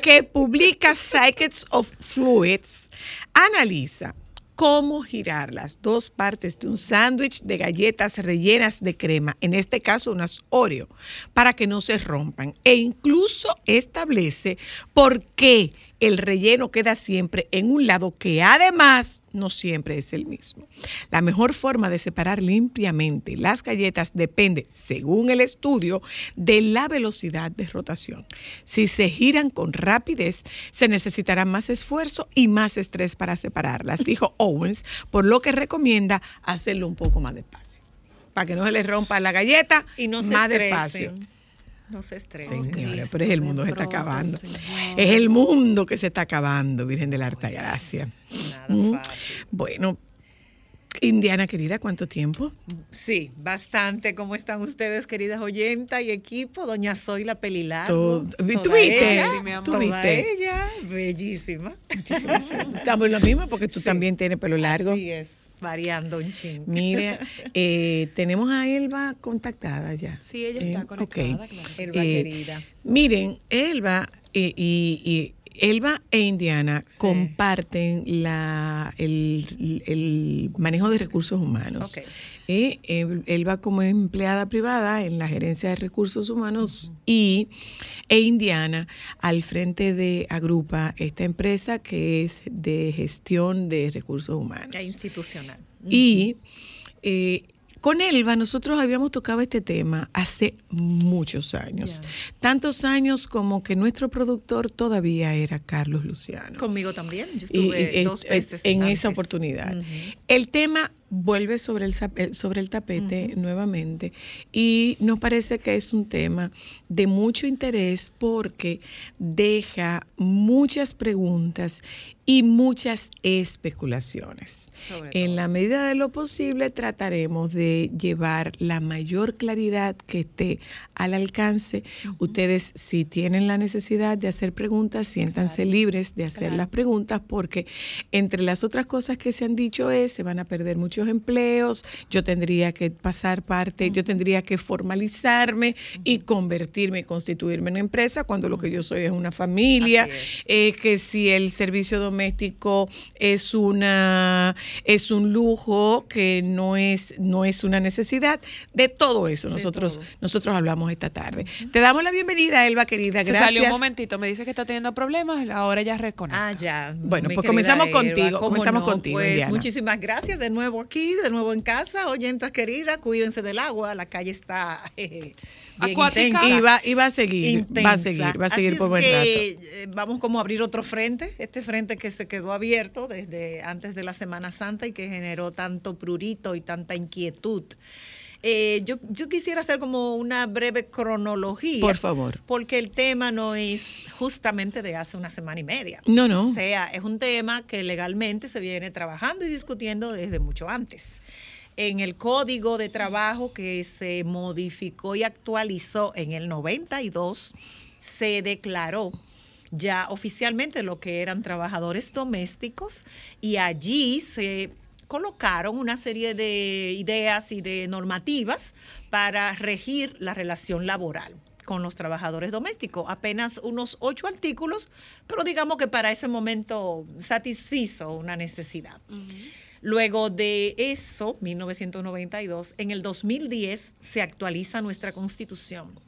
que publica Psychics of Fluids analiza cómo girar las dos partes de un sándwich de galletas rellenas de crema, en este caso unas Oreo, para que no se rompan. E incluso establece por qué el relleno queda siempre en un lado que además no siempre es el mismo. La mejor forma de separar limpiamente las galletas depende, según el estudio, de la velocidad de rotación. Si se giran con rapidez, se necesitará más esfuerzo y más estrés para separarlas, dijo Owens, por lo que recomienda hacerlo un poco más despacio. Para que no se les rompa la galleta, Y no se más estresen. despacio. No se estresen. señores, pero es el mundo que se está acabando. Señor. Es el mundo que se está acabando, Virgen de la Alta Gracia. Nada fácil. Bueno, Indiana querida, ¿cuánto tiempo? Sí, bastante. ¿Cómo están ustedes, queridas oyentas y equipo? Doña Soy la Pelilargo. Tú- toda ¿tú viste? ¿Tú viste? ella, bellísima. Muchísimas Estamos en lo mismo porque tú Sí. también tienes pelo largo. Así es, variando un ching. Mira, eh, tenemos a Elba contactada ya. Sí, ella Eh, está ok. conectada, claro. Elba Eh, querida. Miren, Elba eh, y, y Elba e Indiana comparten la, el, el manejo de recursos humanos. Eh, El- Elba como empleada privada en la gerencia de recursos humanos y e Indiana al frente de Agrupa, esta empresa que es de gestión de recursos humanos. Ya institucional. Y eh, con Elba nosotros habíamos tocado este tema hace muchos años. Tantos años como que nuestro productor todavía era Carlos Luciano. Conmigo también. Yo estuve y- dos veces en antes. esa oportunidad. El tema vuelve sobre el, eh, sobre el tapete nuevamente y nos parece que es un tema de mucho interés porque deja muchas preguntas y muchas especulaciones. En la medida de lo posible trataremos de llevar la mayor claridad que esté al alcance. Ustedes si tienen la necesidad de hacer preguntas, siéntanse libres de hacer Claro. las preguntas porque entre las otras cosas que se han dicho es se van a perder muchos empleos, yo tendría que pasar parte, yo tendría que formalizarme y convertirme y constituirme en una empresa cuando lo que yo soy es una familia, es. eh, que si el servicio doméstico es una es un lujo que no es no es una necesidad de todo eso nosotros todo. nosotros hablamos esta tarde te damos la bienvenida Elba querida Se gracias salió un momentito, me dice que está teniendo problemas, ahora ya reconecta. Ah, ya. Bueno, pues comenzamos Elba, contigo, ¿cómo comenzamos no? contigo, Pues Indiana. muchísimas gracias de nuevo aquí, de nuevo en casa. Oyentas queridas, cuídense del agua, la calle está eh, bien Acuática. intensa. y va y va a seguir va a seguir va a Así seguir por buen que, rato eh, vamos como a abrir otro frente, este frente que se quedó abierto desde antes de la Semana Santa y que generó tanto prurito y tanta inquietud. Eh, yo, yo quisiera hacer como una breve cronología. Por favor. Porque el tema no es justamente de hace una semana y media. No, no. O sea, es un tema que legalmente se viene trabajando y discutiendo desde mucho antes. En el código de trabajo que se modificó y actualizó en el 92, se declaró ya oficialmente lo que eran trabajadores domésticos y allí se colocaron una serie de ideas y de normativas para regir la relación laboral con los trabajadores domésticos. Apenas unos ocho artículos, pero digamos que para ese momento satisfizo una necesidad. Luego de eso, 1992, en el 2010 se actualiza nuestra constitución.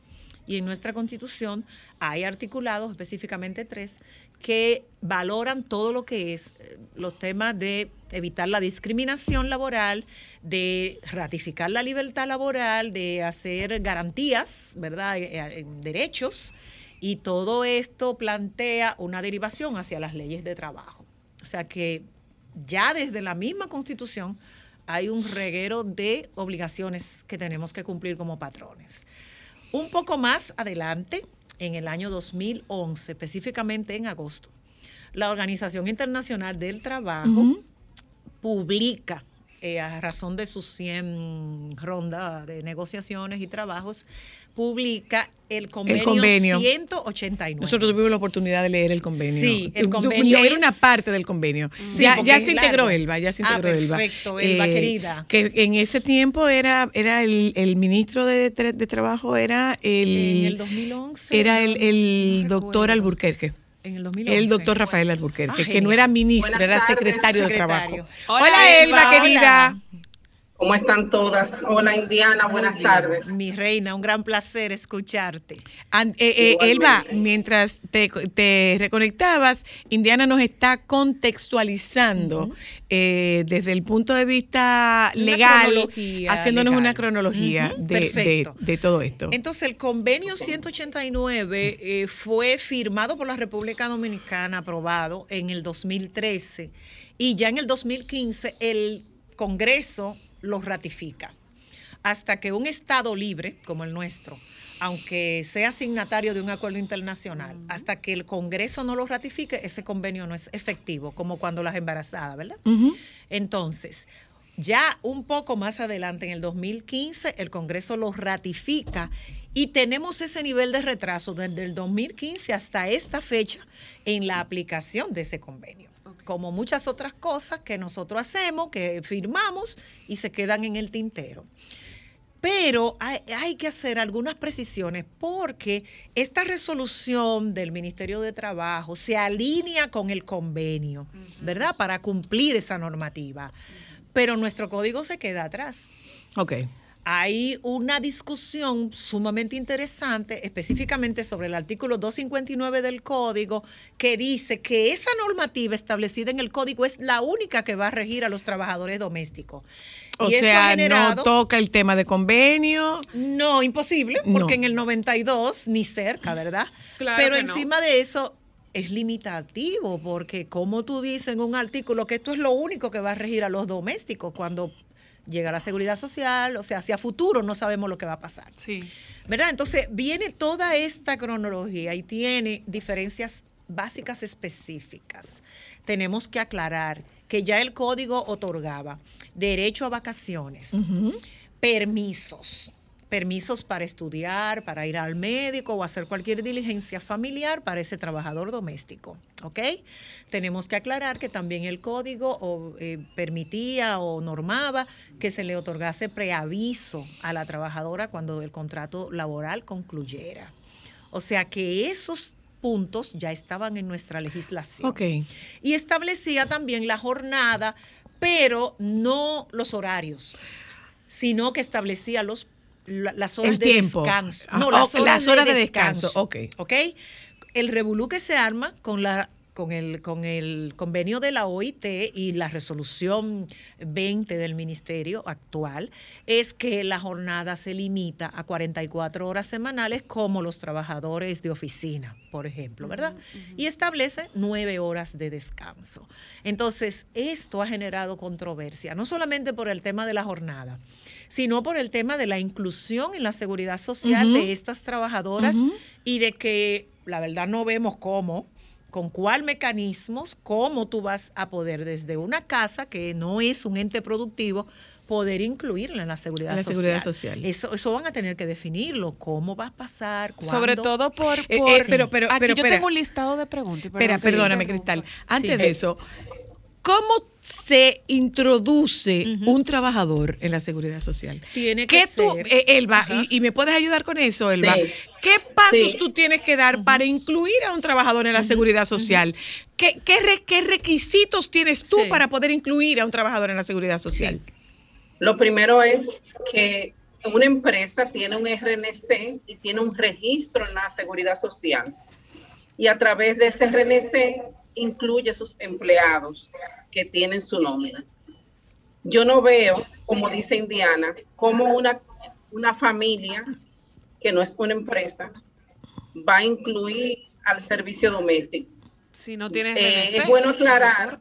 Y en nuestra constitución hay articulados, específicamente tres, que valoran todo lo que es eh, los temas de evitar la discriminación laboral, de ratificar la libertad laboral, de hacer garantías, ¿verdad?, Eh, eh, derechos. Y todo esto plantea una derivación hacia las leyes de trabajo. O sea que ya desde la misma constitución hay un reguero de obligaciones que tenemos que cumplir como patrones. Un poco más adelante, en el año 2011, específicamente en agosto, la Organización Internacional del Trabajo publica, eh, a razón de sus 100 rondas de negociaciones y trabajos, publica el convenio, convenio. 189. nosotros tuvimos la oportunidad de leer el convenio Sí, el convenio leer es- una parte del convenio Sí, ya, se integró largo. Elba ya se Ah, integró Elba Eh, perfecto, Elba, querida. que en ese tiempo era era el, el ministro de, de trabajo era el en el 2011. era el, el no doctor. Alburquerque En el 2011. el doctor Rafael Alburquerque, Ah, que no era ministro, Buenas era tardes, secretario de trabajo. Hola, Hola, Elba, Elba, querida. ¿Cómo están todas? Hola Indiana, buenas tardes. Mi reina, un gran placer escucharte. An- eh, eh. Elba, mientras te, te reconectabas, Indiana nos está contextualizando eh, desde el punto de vista Una legal, cronología haciéndonos legal. una cronología de todo esto. Entonces, el convenio 189 eh, fue firmado por la República Dominicana, aprobado en el 2013, y ya en el 2015 el Congreso lo ratifica. Hasta que un Estado libre, como el nuestro, aunque sea signatario de un acuerdo internacional, hasta que el Congreso no lo ratifique, ese convenio no es efectivo, como cuando las embarazadas, ¿verdad? Entonces, ya un poco más adelante, en el 2015, el Congreso lo ratifica y tenemos ese nivel de retraso desde el 2015 hasta esta fecha en la aplicación de ese convenio. Como muchas otras cosas que nosotros hacemos, que firmamos y se quedan en el tintero. Pero hay, hay que hacer algunas precisiones porque esta resolución del Ministerio de Trabajo se alinea con el convenio, ¿verdad? Para cumplir esa normativa. Pero nuestro código se queda atrás. Ok. Hay una discusión sumamente interesante, específicamente sobre el artículo 259 del código, que dice que esa normativa establecida en el código es la única que va a regir a los trabajadores domésticos. O Y sea, no toca el tema de convenio. no, imposible, No. porque en el 92 ni cerca, ¿verdad? Claro Pero que no. encima de eso es limitativo, porque como tú dices en un artículo que esto es lo único que va a regir a los domésticos cuando llega la seguridad social, o sea, hacia futuro no sabemos lo que va a pasar. Sí. ¿Verdad? Entonces viene toda esta cronología y tiene diferencias básicas específicas. Tenemos que aclarar que ya el código otorgaba derecho a vacaciones, permisos, permisos para estudiar, para ir al médico o hacer cualquier diligencia familiar para ese trabajador doméstico. ¿Ok? Tenemos que aclarar que también el código o, eh, permitía o normaba que se le otorgase preaviso a la trabajadora cuando el contrato laboral concluyera. O sea que esos puntos ya estaban en nuestra legislación. Ok. Y establecía también la jornada, pero no los horarios, sino que establecía los, la- las horas El de tiempo. descanso. Ah, No, las horas, las de, horas de descanso. descanso, ok. ¿Ok? El revolú que se arma con la con el, con el convenio de la OIT y la resolución 20 del ministerio actual es que la jornada se limita a 44 horas semanales como los trabajadores de oficina, por ejemplo, ¿verdad? Y establece nueve horas de descanso. Entonces, esto ha generado controversia, no solamente por el tema de la jornada, sino por el tema de la inclusión en la seguridad social de estas trabajadoras y de que la verdad no vemos cómo, con cuál mecanismos, cómo tú vas a poder desde una casa que no es un ente productivo poder incluirla en la seguridad En la social. seguridad social. Eso, eso van a tener que definirlo, cómo va a pasar, cuándo. Sobre todo por... Eh, por- eh, pero- pero- Aquí pero, yo espera. tengo un listado de preguntas. Espera, perdón, perdóname. Cristal. Antes Sí. de eso, ¿cómo se introduce un trabajador en la seguridad social? Tiene que ¿Qué tú, ser- eh, Elba, y, y me puedes ayudar con eso, Elba? Sí. ¿Qué pasos Sí. tú tienes que dar para incluir a un trabajador en la seguridad social? ¿Qué, qué re- qué requisitos tienes tú Sí. para poder incluir a un trabajador en la seguridad social? Lo primero es que una empresa tiene un RNC y tiene un registro en la seguridad social. Y a través de ese RNC incluye sus empleados que tienen su nómina. Yo no veo, como dice Indiana, como una, una familia que no es una empresa va a incluir al servicio doméstico. Si no tienes Eh, es bueno no aclarar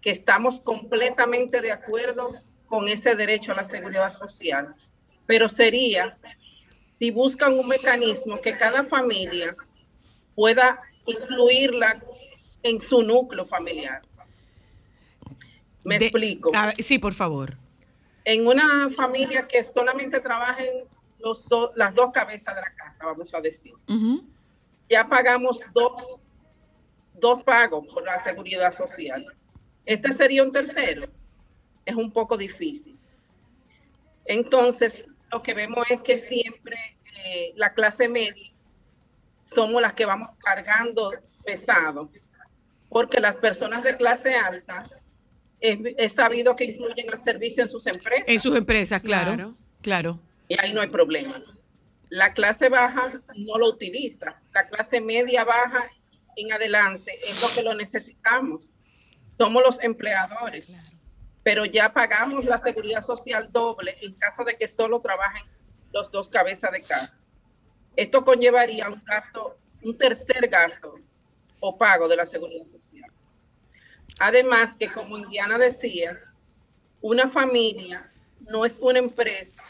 que estamos completamente de acuerdo con ese derecho a la seguridad social, pero sería si buscan un mecanismo que cada familia pueda incluirla en su núcleo familiar. Me De- explico. a sí, por favor. En una familia que solamente trabajen los dos, las dos cabezas de la casa, vamos a decir, ya pagamos dos, dos pagos por la seguridad social. Este sería un tercero. Es un poco difícil. Entonces, lo que vemos es que siempre eh, la clase media somos las que vamos cargando pesado, porque las personas de clase alta es, es sabido que incluyen el servicio en sus empresas En sus empresas, claro. Claro. Claro. y ahí no hay problema. La clase baja no lo utiliza. La clase media baja en adelante es lo que lo necesitamos. Somos los empleadores, pero ya pagamos la seguridad social doble en caso de que solo trabajen los dos cabezas de casa. Esto conllevaría un gasto, un tercer gasto o pago de la seguridad social. Además que como Indiana decía, una familia no es una empresa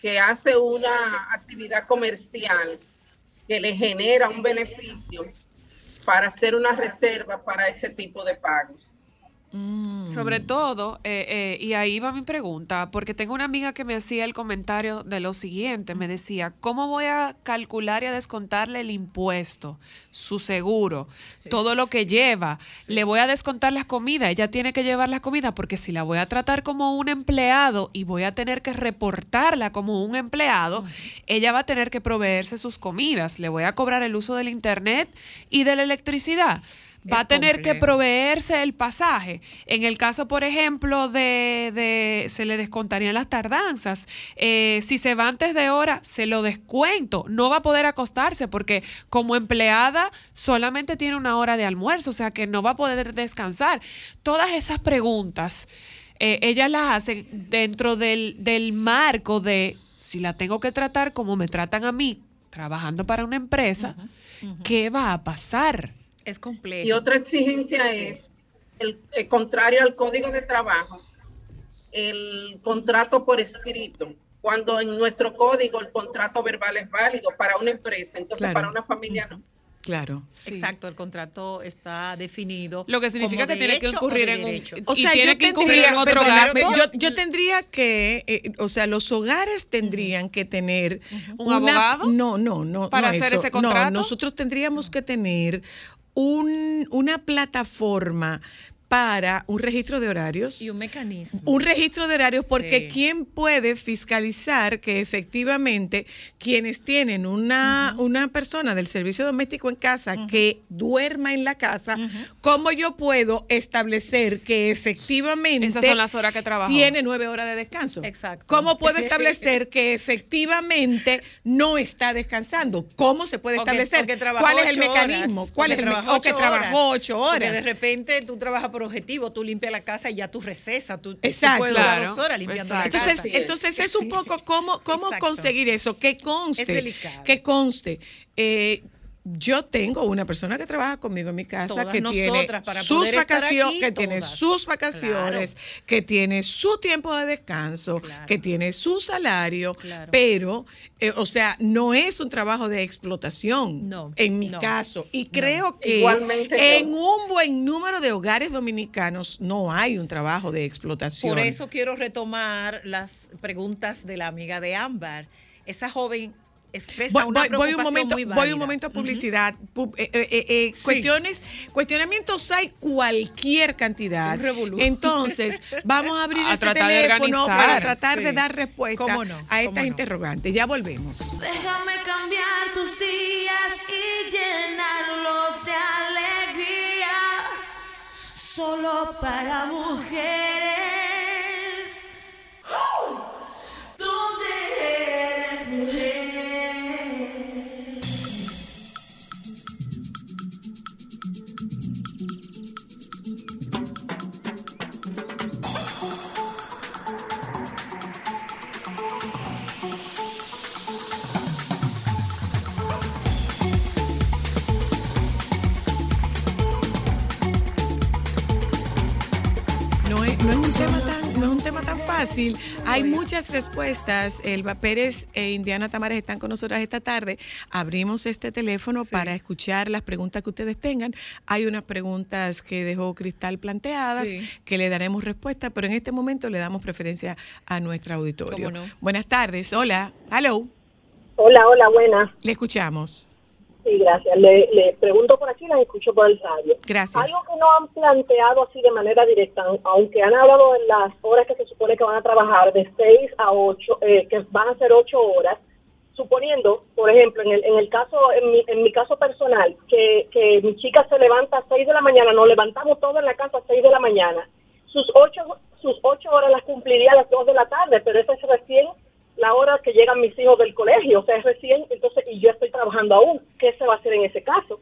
que hace una actividad comercial que le genera un beneficio para hacer una reserva para ese tipo de pagos. Sobre todo, eh, eh, y ahí va mi pregunta, porque tengo una amiga que me hacía el comentario de lo siguiente, me decía, ¿cómo voy a calcular y a descontarle el impuesto, su seguro, todo lo que lleva? Le voy a descontar las comidas, ella tiene que llevar las comidas, porque si la voy a tratar como un empleado y voy a tener que reportarla como un empleado, ella va a tener que proveerse sus comidas, le voy a cobrar el uso del internet y de la electricidad va a tener que proveerse el pasaje. En el caso, por ejemplo, de, de- se le descontarían las tardanzas. Eh, si se va antes de hora, se lo descuento. No va a poder acostarse porque como empleada solamente tiene una hora de almuerzo, o sea que no va a poder descansar. Todas esas preguntas, eh, ellas las hacen dentro del, del marco de si la tengo que tratar como me tratan a mí, trabajando para una empresa, ¿qué va a pasar? Es complejo. Y otra exigencia es, el, el contrario al código de trabajo, el contrato por escrito. Cuando en nuestro código el contrato verbal es válido para una empresa, entonces Claro. para una familia no. Claro. Exacto, el contrato está definido. Lo que significa como que tiene que incurrir en un- derecho. O sea, tiene yo que incurrir tendría, en otro perdóname, gasto. yo, yo tendría que, eh, o sea, los hogares tendrían que tener ¿Un abogado? No, no, no. para no hacer eso. ese contrato? No, nosotros tendríamos que tener un, una plataforma para un registro de horarios. Y un mecanismo. Un registro de horarios porque Sí. ¿quién puede fiscalizar que efectivamente quienes tienen una, una persona del servicio doméstico en casa que duerma en la casa, cómo yo puedo establecer que efectivamente Esas son las horas que trabajó. tiene nueve horas de descanso? Exacto. ¿Cómo puedo establecer que efectivamente no está descansando? ¿Cómo se puede establecer? que ¿Cuál es el horas, mecanismo? ¿Cuál es el me- o que ocho trabajó horas. ocho Porque horas? de repente tú trabajas por objetivo, tú limpias la casa y ya tú recesas, tú, tú puedes durar Claro, dos horas limpiando la exacto. casa. Entonces, entonces es un poco cómo, cómo Exacto. conseguir eso, que conste, Es que conste. Eh, yo tengo una persona que trabaja conmigo en mi casa Todas que tiene para sus vacaciones, aquí, que tiene sus vacaciones, que tiene su tiempo de descanso, Claro. que tiene su salario, Claro. pero, eh, o sea, no es un trabajo de explotación No, en mi no, caso. Y creo que Igualmente en yo. un buen número de hogares dominicanos no hay un trabajo de explotación. Por eso quiero retomar las preguntas de la amiga de Ámbar. Esa joven expresa Voy, una voy- voy un preocupación momento, muy voy válida. un momento a publicidad. Pu- eh, eh, eh, eh, Sí. Cuestiones, cuestionamientos hay cualquier cantidad. Un. Entonces, vamos a abrir A ese de teléfono para tratar de sí. dar respuesta ¿Cómo no? a estas ¿Cómo no? interrogantes. Ya volvemos. Déjame cambiar tus días y llenarlos de alegría. Solo para mujeres. ¿Dónde fácil. Hay muchas respuestas. Elba Pérez e Indiana Tamares están con nosotras esta tarde. Abrimos este teléfono para escuchar las preguntas que ustedes tengan. Hay unas preguntas que dejó Cristal planteadas Sí. que le daremos respuesta, pero en este momento le damos preferencia a nuestro auditorio. ¿Cómo no? Buenas tardes. Hola. Hello. Hola, hola, buenas. Le escuchamos. Sí, gracias. Le, le pregunto por aquí, las escucho por el radio. Gracias. Algo que no han planteado así de manera directa, aunque han hablado de las horas que se supone que van a trabajar de 6 a 8, eh, que van a ser 8 horas, suponiendo, por ejemplo, en el, en el caso, en mi, en mi caso personal, que, que mi chica se levanta a 6 de la mañana, nos levantamos todos en la casa a 6 de la mañana, sus 8, sus ocho horas las cumpliría a las 2 de la tarde, pero esa es recién la hora que llegan mis hijos del colegio, o sea, es recién, entonces, y yo estoy trabajando aún, ¿qué se va a hacer en ese caso?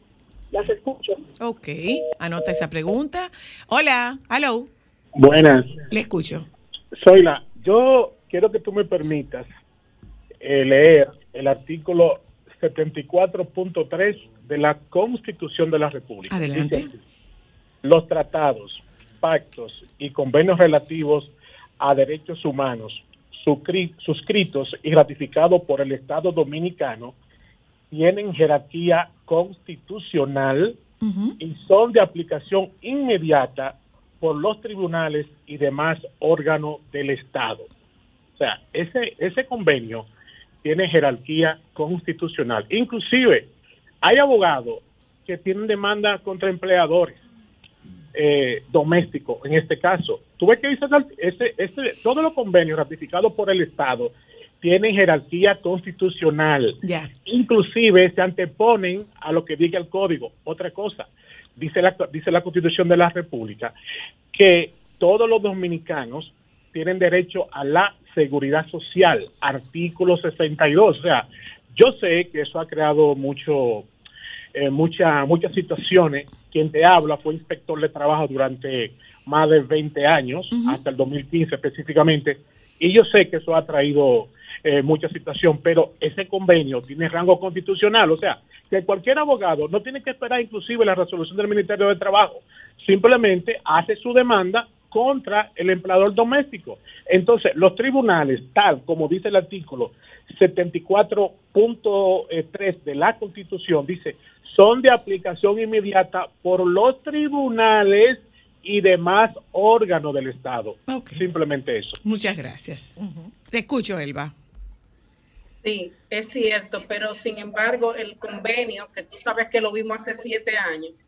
Las escucho. Ok. Anota esa pregunta. Hola. Hello. Buenas, Le escucho. Zoila, yo quiero que tú me permitas eh, leer el artículo 74.3 de la Constitución de la República. Adelante. Dice Los tratados, pactos y convenios relativos a derechos humanos suscritos y ratificados por el Estado dominicano tienen jerarquía constitucional y son de aplicación inmediata por los tribunales y demás órganos del Estado. O sea, ese, ese convenio tiene jerarquía constitucional. Inclusive, hay abogados que tienen demanda contra empleadores eh, domésticos, en este caso. Tú ves que dice, ese, ese, todos los convenios ratificados por el Estado tienen jerarquía constitucional. Ya. Inclusive se anteponen a lo que diga el código. Otra cosa, dice la, dice la Constitución de la República que todos los dominicanos tienen derecho a la seguridad social, artículo 62. O sea, yo sé que eso ha creado mucho, eh, mucha, muchas situaciones. Quien te habla fue inspector de trabajo durante más de 20 años, hasta el 2015 específicamente, y yo sé que eso ha traído eh, mucha situación, pero ese convenio tiene rango constitucional, o sea, que cualquier abogado no tiene que esperar inclusive la resolución del Ministerio de Trabajo, simplemente hace su demanda contra el empleador doméstico. Entonces, los tribunales, tal como dice el artículo 74.3 de la Constitución, dice, son de aplicación inmediata por los tribunales y demás órganos del Estado. Simplemente eso. Muchas gracias. Te escucho, Elba. Sí, es cierto, pero sin embargo el convenio, que tú sabes que lo vimos hace siete años,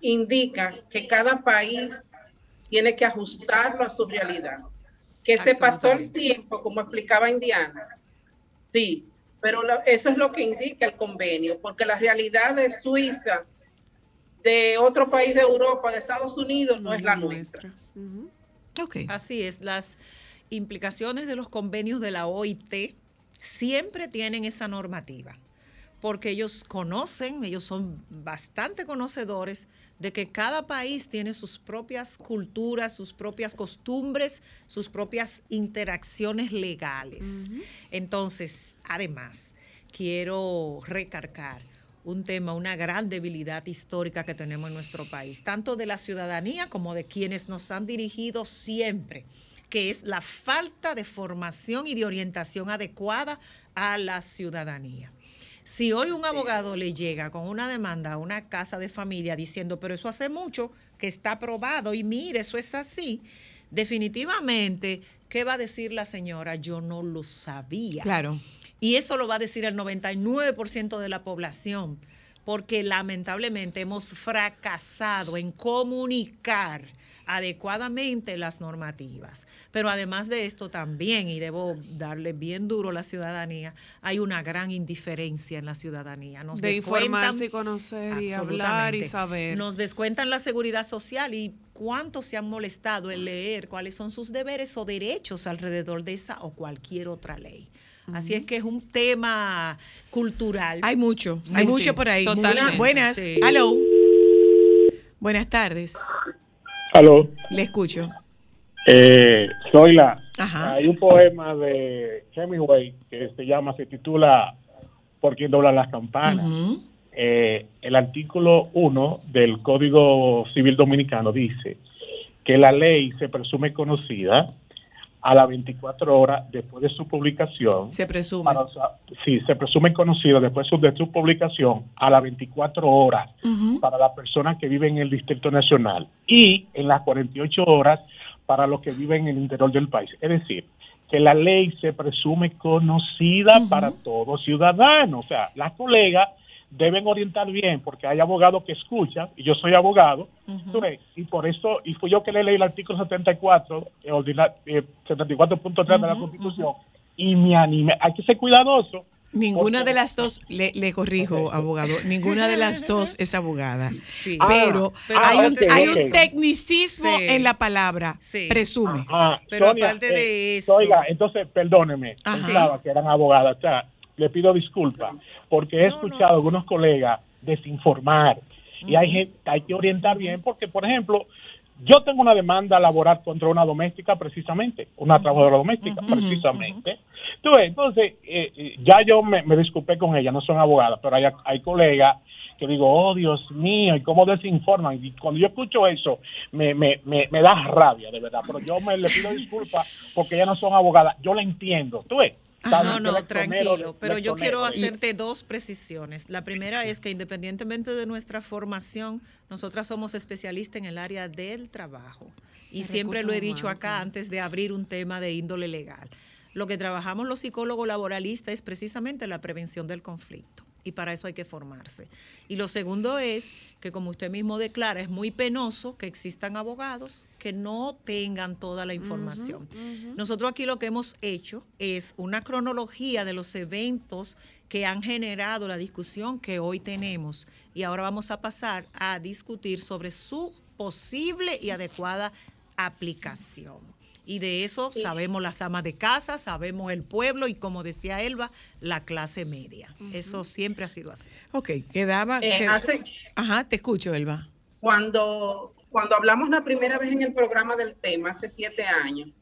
indica que cada país tiene que ajustarlo a su realidad. Que se pasó el tiempo, como explicaba Indiana. Sí, pero lo- eso es lo que indica el convenio, porque la realidad de Suiza, de otro país de Europa, de Estados Unidos, no es la nuestra. Así es, las implicaciones de los convenios de la OIT siempre tienen esa normativa, porque ellos conocen, ellos son bastante conocedores de que cada país tiene sus propias culturas, sus propias costumbres, sus propias interacciones legales. Entonces, además, quiero recargar un tema, una gran debilidad histórica que tenemos en nuestro país, tanto de la ciudadanía como de quienes nos han dirigido siempre, que es la falta de formación y de orientación adecuada a la ciudadanía. Si hoy un abogado le llega con una demanda a una casa de familia diciendo, pero eso hace mucho que está aprobado y mire, eso es así, definitivamente, ¿qué va a decir la señora? Yo no lo sabía. Claro. Y eso lo va a decir el 99% de la población, porque lamentablemente hemos fracasado en comunicar adecuadamente las normativas. Pero además de esto también, y debo darle bien duro a la ciudadanía, hay una gran indiferencia en la ciudadanía. Nos de informarse y conocer y hablar y saber. Nos descuentan la seguridad social y cuántos se han molestado en leer cuáles son sus deberes o derechos alrededor de esa o cualquier otra ley. Así es que es un tema cultural. Hay mucho, Sí, hay sí, mucho por ahí. totalmente. Buenas. Sí. Hello. Buenas tardes. Aló, Le escucho. eh, soy la. Ajá. Hay un poema de Hemingway que se llama, se titula ¿Por quién dobla las campanas? Eh, el artículo 1 del Código Civil Dominicano dice que la ley se presume conocida a las 24 horas después de su publicación. Se presume. Para, o sea, sí, se presume conocida después de su publicación a las 24 horas para las personas que viven en el Distrito Nacional y en las 48 horas para los que viven en el interior del país. Es decir, que la ley se presume conocida para todo ciudadano. O sea, las colegas deben orientar bien porque hay abogados que escuchan y yo soy abogado y por eso y fui yo que le leí el artículo 74 eh, ordina- eh, 74.3 de la Constitución y me animé hay que ser cuidadoso Ninguna porque- de las dos, le, le corrijo, abogado, ninguna de las dos es abogada. Sí. Pero, Pero hay, un, hay un tecnicismo Sí. en la palabra, Sí. presume. Ah, Pero Sonia, aparte de eh, eso- Oiga, entonces, perdóneme, pensaba que eran abogadas. O sea, le pido disculpas porque he escuchado no. algunos colegas desinformar y hay, gente, hay que orientar bien porque, por ejemplo, yo tengo una demanda laboral contra una doméstica precisamente, una trabajadora doméstica precisamente. Tú ves, entonces, eh, eh, ya yo me, me disculpé con ella, no son abogadas, pero hay, hay colegas que digo, oh Dios mío, y cómo desinforman. Y cuando yo escucho eso, me, me, me, me da rabia, de verdad. Pero yo me le pido disculpas porque ellas no son abogadas. Yo la entiendo, tú ves. No, no, tranquilo, pero yo quiero Y- hacerte dos precisiones. La primera es que independientemente de nuestra formación, nosotras somos especialistas en el área del trabajo. Y siempre lo he dicho acá claro. antes de abrir un tema de índole legal. Lo que trabajamos los psicólogos laboralistas es precisamente la prevención del conflicto. Y para eso hay que formarse. Y lo segundo es que, como usted mismo declara, es muy penoso que existan abogados que no tengan toda la información. Nosotros aquí lo que hemos hecho es una cronología de los eventos que han generado la discusión que hoy tenemos. Y ahora vamos a pasar a discutir sobre su posible y adecuada aplicación. Y de eso sabemos las amas de casa, sabemos el pueblo y como decía Elba, la clase media. Eso siempre ha sido así. Ok, quedaba... Eh, hace- Ajá, te escucho, Elba. cuando, cuando hablamos la primera vez en el programa del tema, hace siete años,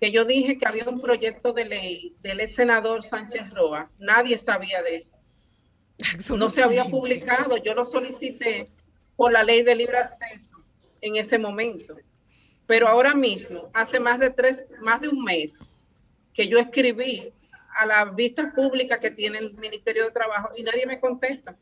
que yo dije que había un proyecto de ley del ex senador Sánchez Roa, nadie sabía de eso. No se había publicado, yo lo solicité por la ley de libre acceso en ese momento. Pero ahora mismo, hace más de tres, más de un mes, que yo escribí a las vistas públicas que tiene el Ministerio de Trabajo y nadie me contesta.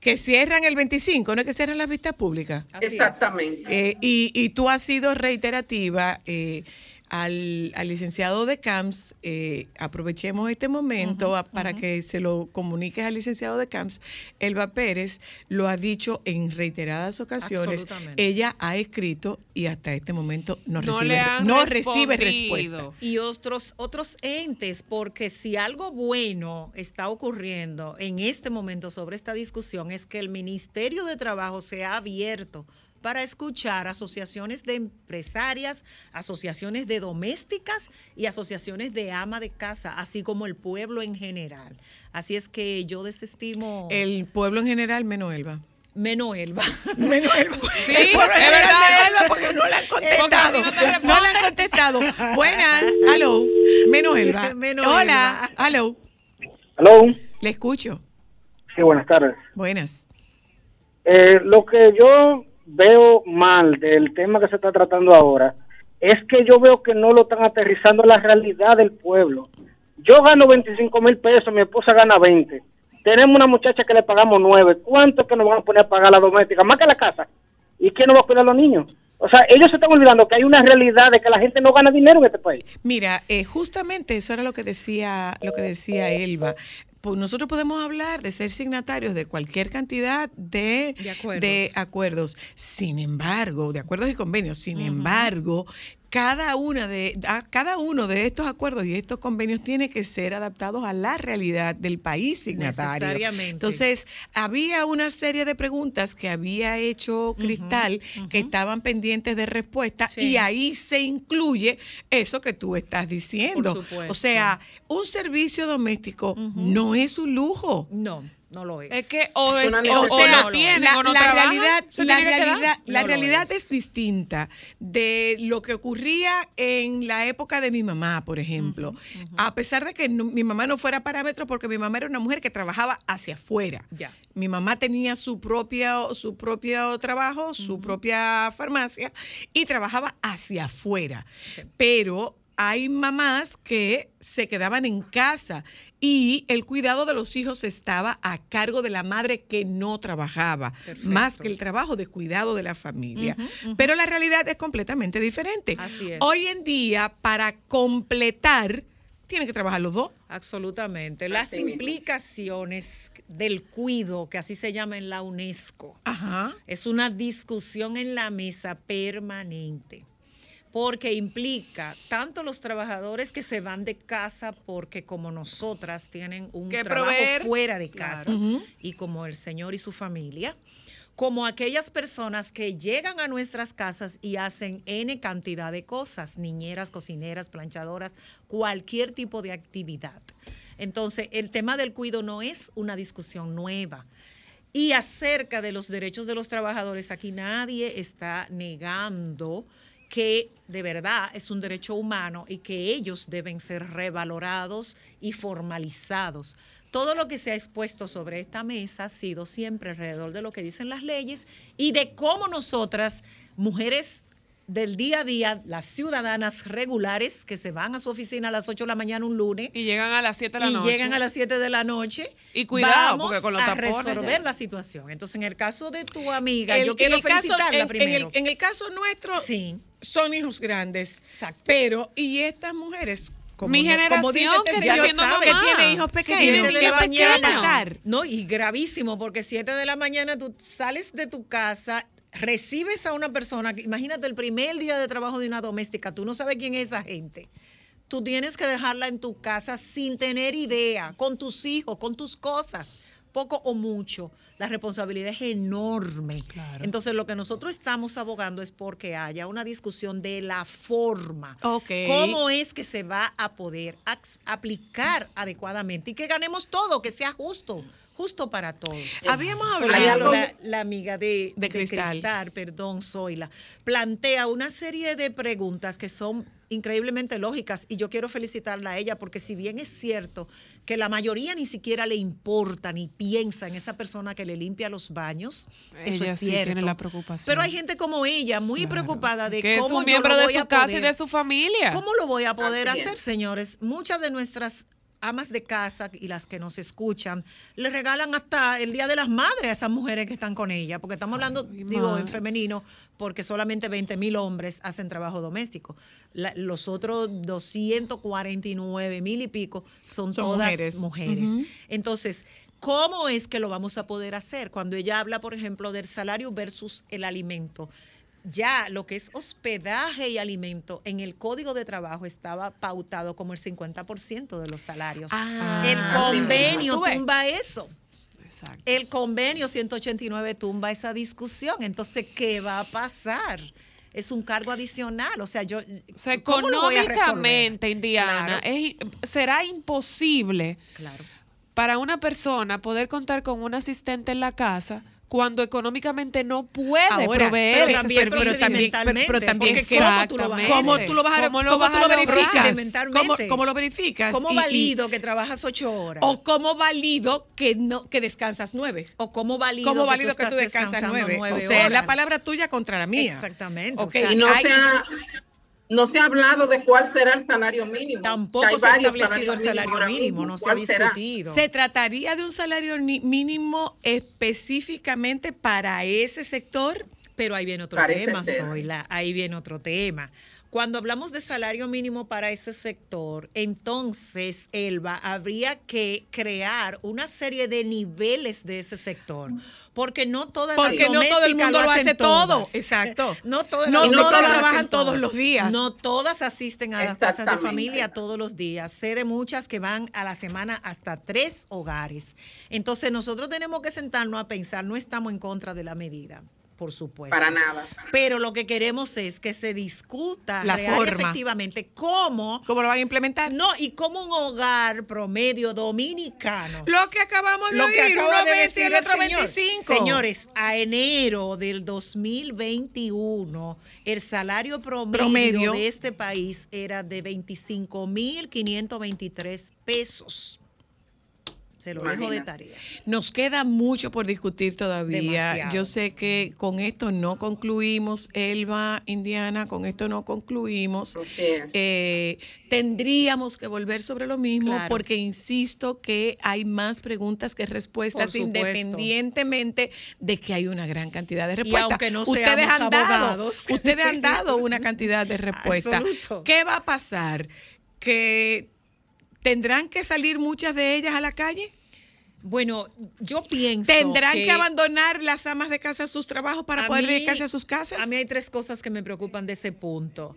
Que cierran el 25, no es que cierran las vistas públicas. Exactamente. Eh, y, y tú has sido reiterativa eh, al, al licenciado de CAMS. eh, aprovechemos este momento a- para que se lo comuniques al licenciado de CAMS. Elba Pérez lo ha dicho en reiteradas ocasiones. Ella ha escrito y hasta este momento no, No recibe, no recibe respuesta. y otros, otros entes, porque si algo bueno está ocurriendo en este momento sobre esta discusión es que el Ministerio de Trabajo se ha abierto para escuchar asociaciones de empresarias, asociaciones de domésticas y asociaciones de ama de casa, así como el pueblo en general. Así es que yo desestimo El pueblo en general, menos Elba. menos Elba. Menos Elba. Sí, El pueblo en general, Elba, porque no le han contestado. Si no No le han contestado. Buenas. Aló. Menos Elba. Menos Hola. Aló. Aló, Le escucho. sí, buenas tardes. Buenas. Eh, lo que yo veo mal del tema que se está tratando ahora es que yo veo que no lo están aterrizando la realidad del pueblo. Yo gano 25 mil pesos, mi esposa gana 20. Tenemos una muchacha que le pagamos 9. ¿Cuánto que nos van a poner a pagar la doméstica? Más que la casa. ¿Y quién nos va a cuidar a los niños? O sea, ellos se están olvidando que hay una realidad de que la gente no gana dinero en este país. Mira, eh, justamente eso era lo que decía, lo que decía Elba. Pues nosotros podemos hablar de ser signatarios de cualquier cantidad de, De acuerdos. de acuerdos. Sin embargo, de acuerdos y convenios. Sin embargo, cada una de a- cada uno de estos acuerdos y estos convenios tiene que ser adaptados a la realidad del país signatario. Necesariamente. Entonces, había una serie de preguntas que había hecho Cristal que estaban pendientes de respuesta Sí. y ahí se incluye eso que tú estás diciendo. Por supuesto. O sea, un servicio doméstico no es un lujo. No, no lo es. Es que o, Es o- o lo tienen la, o no la trabajan, realidad, se la tiene que quedar. realidad, la No lo realidad es. es. distinta de lo que ocurría en la época de mi mamá, por ejemplo. A pesar de que no- mi mamá no fuera parámetro, porque mi mamá era una mujer que trabajaba hacia afuera. Ya. Mi mamá tenía su propio, su propio trabajo, su propia farmacia y trabajaba hacia afuera. Pero hay mamás que se quedaban en casa y el cuidado de los hijos estaba a cargo de la madre que no trabajaba, más que el trabajo de cuidado de la familia. Pero la realidad es completamente diferente. Así es. Hoy en día, para completar, tienen que trabajar los dos. Absolutamente. Las implicaciones del cuido, que así se llama en la UNESCO, Ajá. es una discusión en la mesa permanente. Porque implica tanto los trabajadores que se van de casa porque como nosotras tienen un Que trabajo proveer. fuera de casa Claro. Y como el señor y su familia, como aquellas personas que llegan a nuestras casas y hacen N cantidad de cosas, niñeras, cocineras, planchadoras, cualquier tipo de actividad. Entonces, el tema del cuido no es una discusión nueva. Y acerca de los derechos de los trabajadores, aquí nadie está negando que de verdad es un derecho humano y que ellos deben ser revalorados y formalizados. Todo lo que se ha expuesto sobre esta mesa ha sido siempre alrededor de lo que dicen las leyes y de cómo nosotras, mujeres del día a día, las ciudadanas regulares que se van a su oficina a las 8 de la mañana un lunes Y llegan a las 7 de la y noche. llegan a las 7 de la noche. Y cuidado, vamos porque con los a tapones resolver ya. la situación. Entonces, en el caso de tu amiga, El- yo en quiero el caso- felicitarla en- en primero. el- en el caso nuestro, sí. son hijos grandes. Exacto. Pero, y estas mujeres, como, Mi no- como dice generación este que señor, siendo que tiene hijos pequeños, de ¿qué la mañana. pasar? No, y gravísimo, porque 7 de la mañana tú sales de tu casa, recibes a una persona, imagínate el primer día de trabajo de una doméstica, tú no sabes quién es esa gente. Tú tienes que dejarla en tu casa sin tener idea, con tus hijos, con tus cosas, poco o mucho. La responsabilidad es enorme. Entonces, lo que nosotros estamos abogando es porque haya una discusión de la forma. ¿Cómo es que se va a poder aplicar adecuadamente y que ganemos todo, que sea justo, justo para todos? Habíamos Por hablado- la, la amiga de, De de Cristal. perdón, Zoila, plantea una serie de preguntas que son increíblemente lógicas y yo quiero felicitarla a ella porque si bien es cierto que la mayoría ni siquiera le importa ni piensa en esa persona que le limpia los baños, eso Ella es sí cierto. tiene la preocupación. Pero hay gente como ella muy preocupada de que es cómo un yo miembro lo de su a casa y de su familia. ¿Cómo lo voy a poder Así es. hacer, señores? Muchas de nuestras amas de casa y las que nos escuchan le regalan hasta el Día de las Madres a esas mujeres que están con ella, porque estamos hablando, digo, en femenino, porque solamente 20 mil hombres hacen trabajo doméstico. La- los otros 249 mil y pico son, Son todas mujeres. Entonces, ¿cómo es que lo vamos a poder hacer? Cuando ella habla, por ejemplo, del salario versus el alimento. Ya lo que es hospedaje y alimento en el código de trabajo estaba pautado como el 50% de los salarios. Ah, el convenio tumba eso. Exacto. El convenio 189 tumba esa discusión. Entonces, ¿qué va a pasar? Es un cargo adicional. O sea, yo. O sea, económicamente, Indiana, Claro. es- será imposible Claro. para una persona poder contar con un asistente en la casa cuando económicamente no puede Ahora, proveer pero ese también pero también porque que- ¿cómo tú lo vas a ¿Cómo tú lo vas a, ¿Cómo lo cómo vas tú a lo verificas? ¿Cómo, cómo lo verificas? ¿Cómo Y- y- valido que trabajas ocho horas? o cómo valido que no que descansas nueve. ¿O cómo valido, ¿Cómo válido que tú estás descansas descansando nueve? nueve O sea, es la horas? palabra tuya contra la mía. Exactamente. Ok, o sea, Y no hay- se, ha, no se ha hablado de cuál será el salario mínimo. tampoco O sea, hay se ha establecido el salario mínimo, no se ha discutido. ¿Se trataría de un salario ni- mínimo específicamente para ese sector? Pero ahí viene otro Parece tema, ser. Zoila, ahí viene otro tema. Cuando hablamos de salario mínimo para ese sector, entonces, Elba, habría que crear una serie de niveles de ese sector, porque no todas las Porque no todo el mundo lo hace todo. todas. Exacto. No todas No no todos todas trabajan hacen todos todo. los días. No todas asisten a las casas de familia todos los días. Sé de muchas que van a la semana hasta tres hogares. Entonces nosotros tenemos que sentarnos a pensar, no estamos en contra de la medida, por supuesto. Para nada. Pero lo que queremos es que se discuta La real forma. efectivamente cómo, ¿Cómo lo van a implementar? no, y cómo un hogar promedio dominicano Lo que acabamos de lo que oír, uno de 20 y decir el otro señor. 25. Señores, a enero del 2021, el salario promedio, Promedio. de este país era de 25.523 pesos. Se lo dejo de tarea. Nos queda mucho por discutir todavía. Demasiado. Yo sé que con esto no concluimos, Elba, Indiana, con esto no concluimos. Eh, tendríamos que volver sobre lo mismo Claro. porque insisto que hay más preguntas que respuestas independientemente de que hay una gran cantidad de respuestas. aunque no ustedes han dado, abogados. ustedes han dado una cantidad de respuestas. Absoluto. ¿Qué va a pasar? Que tendrán que salir muchas de ellas a la calle. Bueno, yo pienso ¿Tendrán que, abandonar las amas de casa sus trabajos para poder mí- dedicarse a sus casas? A mí hay tres cosas que me preocupan de ese punto.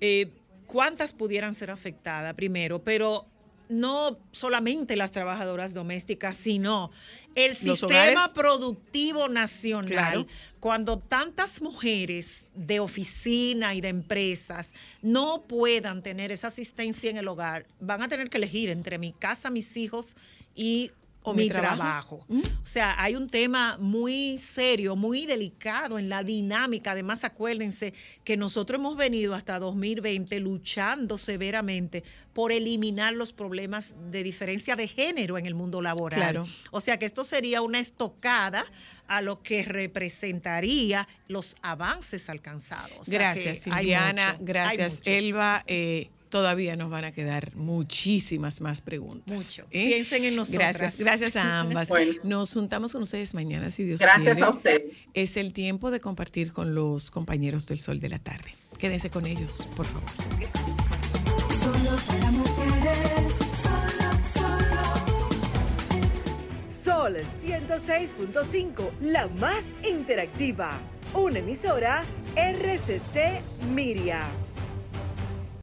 Eh, ¿Cuántas pudieran ser afectadas primero? Pero no solamente las trabajadoras domésticas, sino el sistema productivo nacional. Claro. Cuando tantas mujeres de oficina y de empresas no puedan tener esa asistencia en el hogar, van a tener que elegir entre mi casa, mis hijos y O mi mi trabajo. trabajo. ¿Mm? O sea, hay un tema muy serio, muy delicado en la dinámica. Además, acuérdense que nosotros hemos venido hasta 2020 luchando severamente por eliminar los problemas de diferencia de género en el mundo laboral. Claro. O sea, que esto sería una estocada a lo que representaría los avances alcanzados. O sea, Gracias, hay gracias. Elba. Eh, todavía nos van a quedar muchísimas más preguntas. Mucho. ¿eh? Piensen en nosotras. Gracias, gracias a ambas. Bueno. Nos juntamos con ustedes mañana, si Dios Gracias quiere. a usted. Es el tiempo de compartir con los compañeros del Sol de la Tarde. Quédense con ellos, por favor. Solo para mujeres, solo, solo. Sol 106.5, la más interactiva. Una emisora RCC Miria.